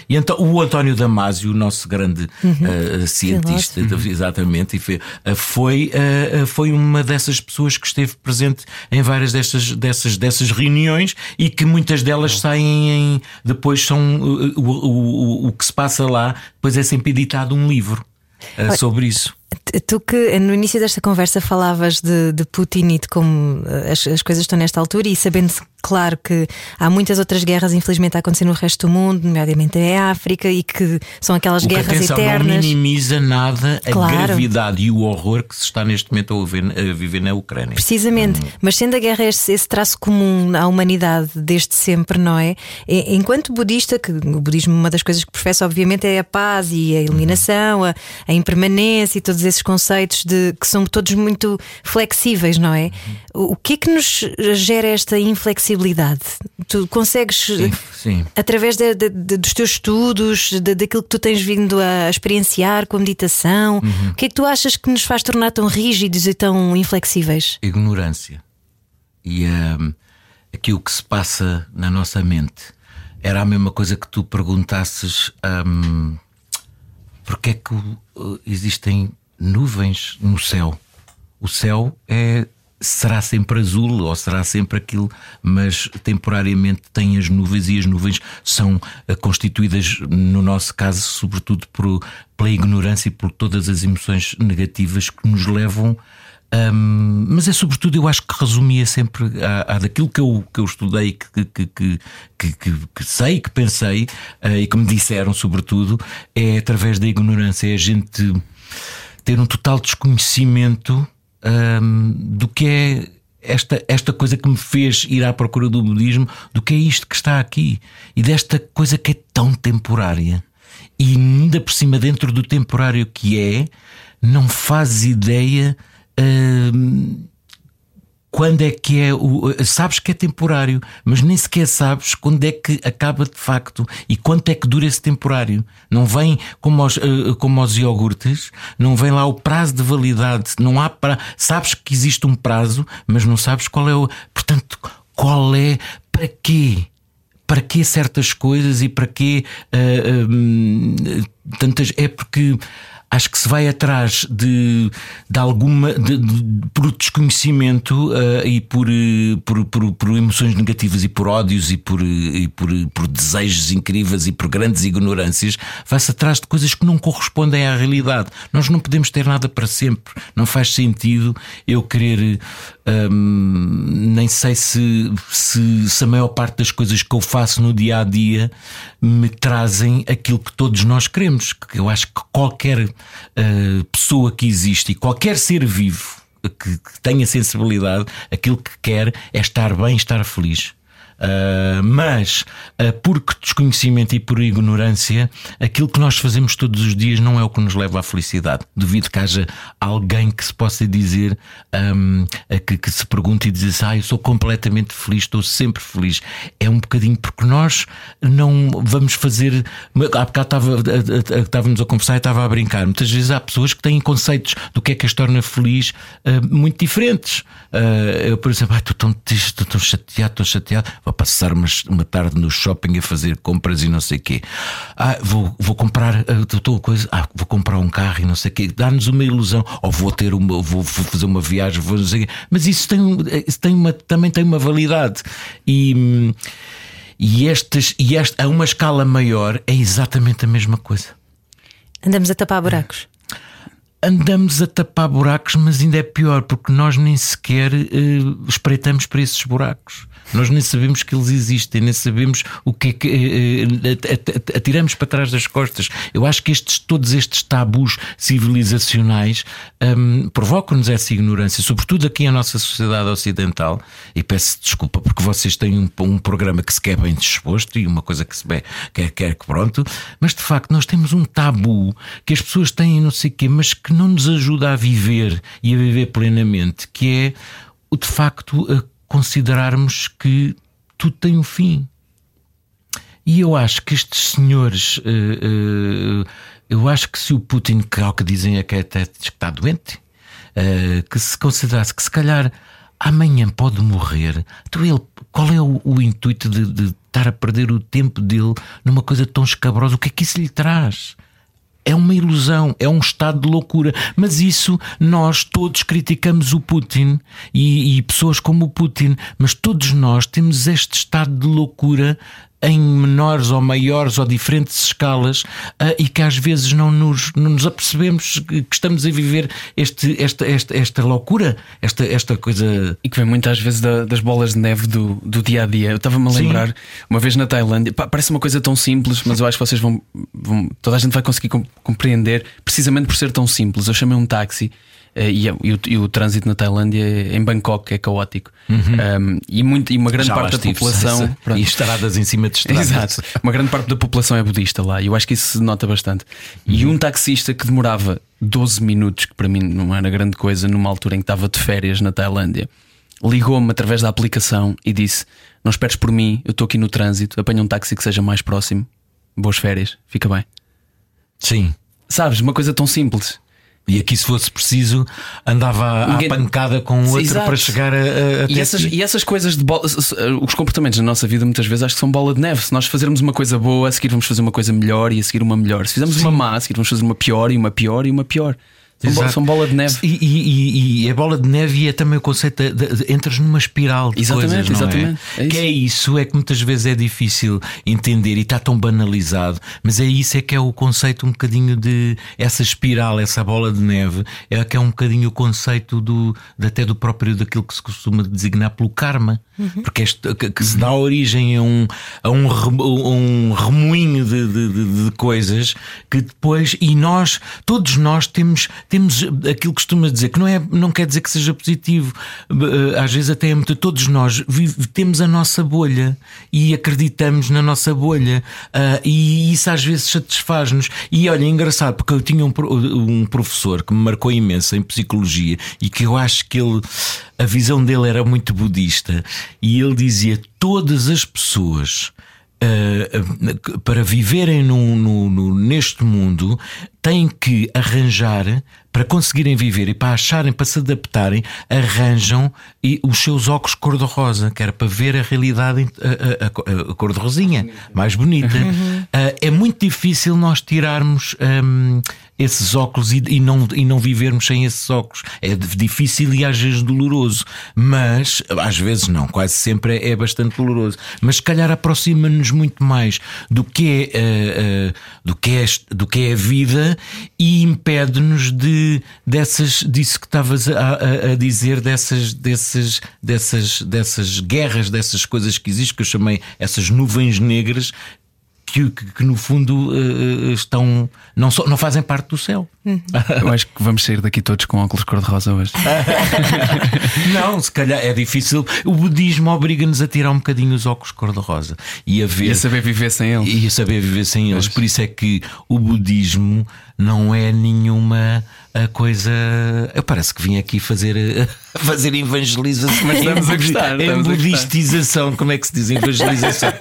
E então o António Damasio, o nosso grande eh, cientista, exatamente, e foi, eh, foi, eh, foi uma dessas pessoas que esteve presente em várias dessas, dessas, dessas reuniões e que muitas delas saem em. Depois são. eh, o, o, o, o que se passa lá, depois é sempre editado um livro sobre isso. Tu que no início desta conversa falavas de, de Putin e de como eh, as, as coisas estão nesta altura, e sabendo, claro, que há muitas outras guerras, infelizmente, a acontecer no resto do mundo, nomeadamente em África, e que são aquelas O que guerras atenção, não eternas. minimiza nada a Claro. gravidade e o horror que se está neste momento a viver, a viver na Ucrânia. Precisamente, mas sendo a guerra esse, esse traço comum à humanidade desde sempre, não é? Enquanto budista, que o budismo, uma das coisas que professa, obviamente, é a paz e a eliminação, a, a impermanência e todos esses conceitos de que são todos muito flexíveis, não é? O, que é que nos gera esta inflexibilidade? Tu consegues, Sim, sim. através de- de- de- dos teus estudos, daquilo que tu tens vindo a experienciar com a meditação, Uhum. o que é que tu achas que nos faz tornar tão rígidos e tão inflexíveis? ignorância. E hum, aquilo que se passa na nossa mente era a mesma coisa que tu perguntasses hum, porque é que uh, existem nuvens no céu. O céu é será sempre azul ou será sempre aquilo, mas temporariamente tem as nuvens e as nuvens são eh, constituídas, no nosso caso, sobretudo por, pela ignorância e por todas as emoções negativas que nos levam. hum, mas é sobretudo, eu acho que resumia sempre a, a daquilo que eu, que eu estudei, que, que, que, que, que, sei, que pensei eh, e que me disseram, sobretudo, é através da ignorância, é a gente ter um total desconhecimento hum, do que é esta, esta coisa que me fez ir à procura do budismo, do que é isto que está aqui e desta coisa que é tão temporária e ainda por cima, dentro do temporário que é, não fazes ideia. hum, quando é que é o. Sabes que é temporário, mas nem sequer sabes quando é que acaba de facto e quanto é que dura esse temporário. Não vem como aos, eh, como aos iogurtes, não vem lá o prazo de validade, não há para. Sabes que existe um prazo, mas não sabes qual é o. Portanto, qual é. Para quê? Para que certas coisas e para que tantas. É porque acho que se vai atrás de, de alguma. De, de- por desconhecimento ah, e por, eh, por, por, por emoções negativas e por ódios e por, eh, e por, por desejos incríveis e por grandes ignorâncias, vai-se atrás de coisas que não correspondem à realidade. Nós não podemos ter nada para sempre. Não faz sentido eu querer. Nem sei se, se, se a maior parte das coisas que eu faço no dia a dia me trazem aquilo que todos nós queremos. Que Eu acho que qualquer ah, pessoa que existe e qualquer ser vivo que, que tenha sensibilidade, aquilo que quer é estar bem, estar feliz. Uh, mas, uh, por desconhecimento e por ignorância, aquilo que nós fazemos todos os dias não é o que nos leva à felicidade. Duvido que haja alguém que se possa dizer, um, que, que, se pergunte e diz: Ah, eu sou completamente feliz, estou sempre feliz. É um bocadinho porque nós não vamos fazer. Há bocado estava, estávamos a conversar e estava a brincar. Muitas vezes há pessoas que têm conceitos do que é que as torna feliz uh, muito diferentes. eu, por exemplo, estou tão estou tão chateado, estou chateado vou passar uma, tarde no shopping a fazer compras e não sei o quê. Ah, vou, vou comprar, estou ah, coisa, ah, vou comprar um carro e não sei o quê. Dá-nos uma ilusão, ou vou ter uma, vou fazer uma viagem, vou não sei o quê. Mas isso tem, isso tem uma, também tem uma validade. E, e, estes, e esta, a uma escala maior é exatamente a mesma coisa. Andamos a tapar buracos andamos a tapar buracos, mas ainda é pior, porque nós nem sequer uh, espreitamos para esses buracos. Nós nem sabemos que eles existem, nem sabemos o que é que uh, atiramos para trás das costas. Eu acho que estes, todos estes tabus civilizacionais um, provocam-nos essa ignorância, sobretudo aqui na nossa sociedade ocidental. E peço desculpa porque vocês têm um, um programa que se quer bem disposto e uma coisa que se quer, quer que pronto, mas de facto nós temos um tabu que as pessoas têm, não sei o quê, mas que não nos ajuda a viver e a viver plenamente, que é o de facto considerarmos que tudo tem um fim. E eu acho que estes senhores, uh, uh, eu acho que se o Putin, que ao que dizem é que, é até, que está doente, uh, que se considerasse que se calhar amanhã pode morrer, então ele, qual é o, o intuito de, de estar a perder o tempo dele numa coisa tão escabrosa? O que é que isso lhe traz? É uma ilusão, é um estado de loucura. Mas isso nós todos criticamos o Putin e, e, pessoas como o Putin, mas todos nós temos este estado de loucura em menores ou maiores ou diferentes escalas uh, e que às vezes não nos, não nos apercebemos que estamos a viver este, esta, esta, esta loucura, esta, esta coisa. E que vem muitas vezes da, das bolas de neve do, do dia a dia. Eu estava-me a lembrar, Sim. uma vez na Tailândia, pá, parece uma coisa tão simples, mas eu acho que vocês vão, vão toda a gente vai conseguir compreender precisamente por ser tão simples. Eu chamei um táxi e, e, o, e, o, trânsito na Tailândia, em Bangkok, é caótico. Uhum. Um, e, muito, e uma grande Já parte da população. e estradas em cima de <laughs> estradas. Exato. Uma grande parte da população é budista lá. E eu acho que isso se nota bastante. Uhum. E um taxista que demorava 12 minutos, que para mim não era grande coisa, numa altura em que estava de férias na Tailândia, ligou-me através da aplicação e disse: Não esperes por mim, eu estou aqui no trânsito, apanha um táxi que seja mais próximo. Boas férias, fica bem. Sim. Sabes, uma coisa tão simples. E aqui, se fosse preciso, andava Ninguém... à pancada com outro Exato. para chegar a. a e, essas, e essas coisas de bola, os comportamentos na nossa vida muitas vezes acho que são bola de neve. Se nós fazermos uma coisa boa, a seguir vamos fazer uma coisa melhor e a seguir uma melhor. Se fizermos Sim. uma má, a seguir vamos fazer uma pior e uma pior e uma pior. Bola, são bola de neve. E, e, e, é bola de neve é também o conceito de, de, de entras numa espiral de exatamente, coisas, exatamente. É? É que é isso, é que muitas vezes é difícil entender e está tão banalizado, mas é isso é que é o conceito um bocadinho de essa espiral, essa bola de neve, é que é um bocadinho o conceito do, até do próprio daquilo que se costuma designar pelo karma, uhum. porque este, que, que, se dá origem a um, a um, um remoinho de, de coisas que depois, e nós, todos nós temos temos aquilo que costuma dizer, que não, é, não quer dizer que seja positivo, eh, às vezes até é muito. Todos nós temos a nossa bolha e acreditamos na nossa bolha, uh, e isso às vezes satisfaz-nos. E olha, é engraçado, porque eu tinha um, um professor que me marcou imenso em psicologia e que eu acho que ele a visão dele era muito budista e ele dizia todas as pessoas uh, para viverem no, no, no, neste mundo têm que arranjar para conseguirem viver e para acharem, para se adaptarem, arranjam e os seus óculos cor-de-rosa, que era para ver a realidade a, a, a, cor-de-rosinha, mais bonita. Uhum. Uh, é muito difícil nós tirarmos um, esses óculos e, e, não, e não vivermos sem esses óculos. É difícil e às vezes doloroso, mas às vezes não, quase sempre é, é bastante doloroso. Mas se calhar aproxima-nos muito mais do que é, uh, uh, do que é, do que é a vida e impede-nos de dessas disso que estavas a, a, a, dizer dessas dessas dessas dessas guerras dessas coisas que existem que eu chamei essas nuvens negras que, que, que, no fundo uh, estão não, só, não fazem parte do céu. Eu acho que vamos sair daqui todos com óculos cor-de-rosa hoje. <laughs> Não, se calhar é difícil. O budismo obriga-nos a tirar um bocadinho os óculos cor-de-rosa e a ver. E a saber viver sem ele. E a saber viver sem eles. Por isso é que o budismo não é nenhuma a coisa. Eu parece que vim aqui fazer, <laughs> fazer evangelização. Mas estamos a gostar, Em estamos a budistização, como é que se diz evangelização?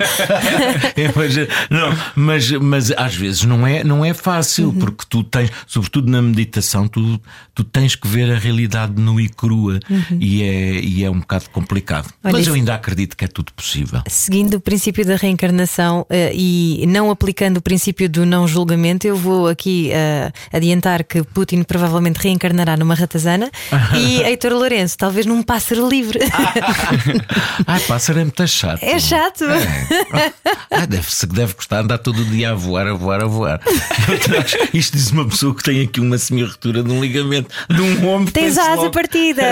<laughs> Evangel- não, mas, mas às vezes não é, não é fácil, Uhum. porque tu tens, sobretudo na meditação, tu, tu tens que ver a realidade nua e crua e, é, e é um bocado complicado. Uhum. Olha, mas eu ainda acredito que é tudo possível. Seguindo o princípio da reencarnação eh, e não aplicando o princípio do não julgamento, eu vou aqui eh, adiantar que Putin provavelmente reencarnará numa ratazana e <laughs> Heitor Lourenço, talvez num pássaro livre. <laughs> Ai, pássaro é muito chato. é chato. Ah, deve, se deve gostar de andar todo o dia a voar, a voar, a voar. <laughs> Isto diz uma pessoa que tem aqui uma semi-retura de um ligamento de um ombro. Tens penso asa logo- partida.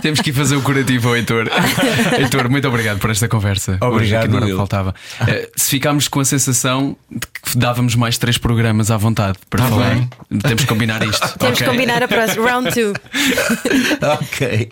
Temos que ir fazer o curativo ao Heitor. <laughs> Heitor, muito obrigado por esta conversa. Hoje Obrigado, o que faltava. Eh, se ficarmos com a sensação de que dávamos mais três programas à vontade para Tá falar, bem. temos que combinar isto. Temos que ok? combinar a próxima. Round 2. <laughs> Ok.